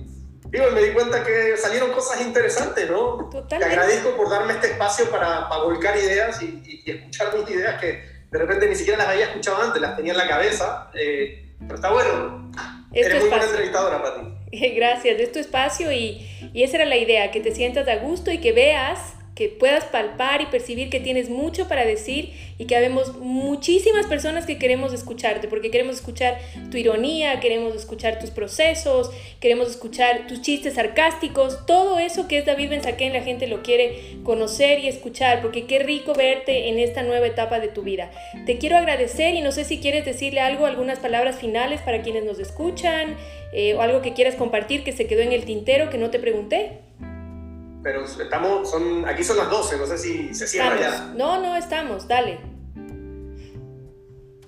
digo, me di cuenta que salieron cosas interesantes, ¿no? Totalmente. Te agradezco por darme este espacio para, para volcar ideas y, y, y escuchar mis ideas que de repente ni siquiera las había escuchado antes, las tenía en la cabeza, eh, pero está bueno. Eres muy buena entrevistadora, Pati. Gracias, es tu espacio y, y esa era la idea, que te sientas a gusto y que veas que puedas palpar y percibir que tienes mucho para decir y que habemos muchísimas personas que queremos escucharte, porque queremos escuchar tu ironía, queremos escuchar tus procesos, queremos escuchar tus chistes sarcásticos, todo eso que es David Benzaquén, la gente lo quiere conocer y escuchar, porque qué rico verte en esta nueva etapa de tu vida. Te quiero agradecer y no sé si quieres decirle algo, algunas palabras finales para quienes nos escuchan, eh, o algo que quieras compartir que se quedó en el tintero que no te pregunté pero estamos, son, aquí son las 12, no sé si se cierra ya. No, no, estamos, dale.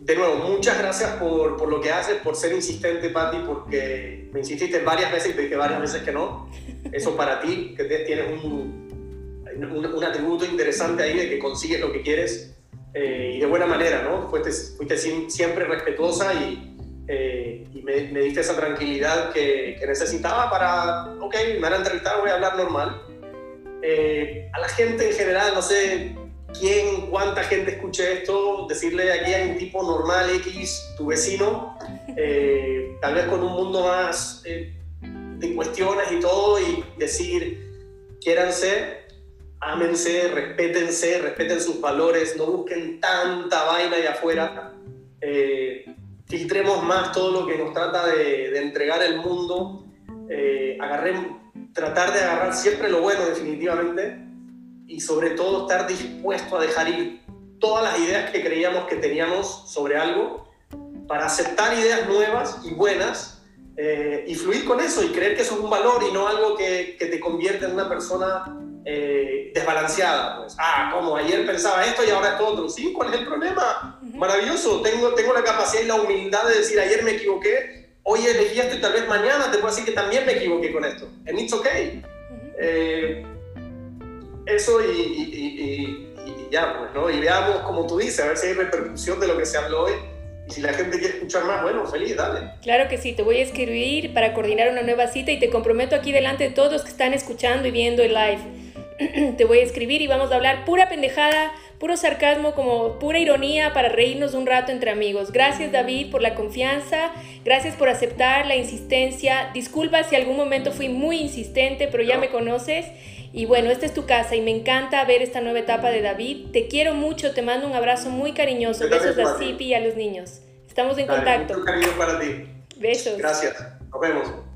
De nuevo, muchas gracias por, por lo que haces, por ser insistente, Patti, porque me insististe varias veces y te dije varias veces que no. Eso para ti, que tienes un... un, atributo interesante ahí de que consigues lo que quieres y de buena manera, ¿no? Fuiste, fuiste siempre respetuosa y, y me, me, diste esa tranquilidad que, que, necesitaba para, ok, me van a entrevistar, voy a hablar normal. A la gente en general, no sé, quién, cuánta gente escuche esto, decirle aquí hay un tipo normal X, tu vecino, eh, tal vez con un mundo más eh, de cuestiones y todo, y decir, quiéranse, ámense, respétense, respeten sus valores, no busquen tanta vaina allá afuera, eh, filtremos más todo lo que nos trata de, de entregar el mundo, eh, tratar de agarrar siempre lo bueno definitivamente, y sobre todo estar dispuesto a dejar ir todas las ideas que creíamos que teníamos sobre algo para aceptar ideas nuevas y buenas eh, y fluir con eso y creer que eso es un valor y no algo que, que te convierte en una persona eh, desbalanceada. Pues, ah, como ayer pensaba esto y ahora esto otro. Sí, ¿cuál es el problema? Maravilloso. Tengo, tengo la capacidad y la humildad de decir ayer me equivoqué, hoy elegí esto y tal vez mañana te puedo decir que también me equivoqué con esto. And it's okay eso y, ya, pues, ¿no? Y veamos, como tú dices, a ver si hay repercusión de lo que se habló hoy. Y si la gente quiere escuchar más, bueno, feliz, dale. Claro que sí, te voy a escribir para coordinar una nueva cita y te comprometo aquí delante de todos los que están escuchando y viendo el live. te voy a escribir y vamos a hablar pura pendejada, puro sarcasmo, como pura ironía para reírnos un rato entre amigos. Gracias David por la confianza, gracias por aceptar la insistencia. Disculpa si algún momento fui muy insistente, pero ya me conoces y bueno, esta es tu casa y me encanta ver esta nueva etapa de David. Te quiero mucho, te mando un abrazo muy cariñoso. Besos a Zipi y a los niños. Estamos en contacto. Mucho cariño para ti. Besos. Gracias. Nos vemos.